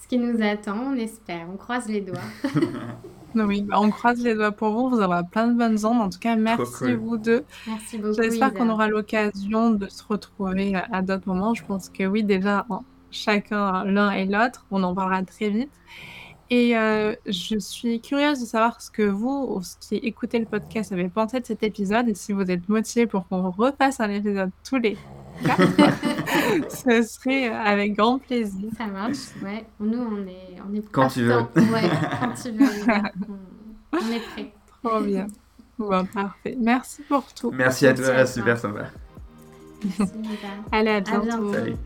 ce qui nous attend, on espère. On croise les doigts. Oui, bah, on croise les doigts pour vous. Vous aurez plein de bonnes ondes. En tout cas, merci cool. vous deux. Merci beaucoup. J'espère qu'on aura l'occasion de se retrouver à, à d'autres moments. Je pense que oui, déjà, en- chacun l'un et l'autre, on en parlera très vite. Et euh, je suis curieuse de savoir ce que vous, qui écoutez le podcast, avez pensé de cet épisode et si vous êtes motivé pour qu'on repasse un épisode tous les quatre, ce serait avec grand plaisir. Ça marche, ouais. Nous, on est, on est Quand tu partant. Ouais, quand tu veux. On, on est prêts. Trop bien. Bon, parfait. Merci pour tout. Merci à toi, à super sympa. Merci. Allez, à À bientôt. bientôt. Salut.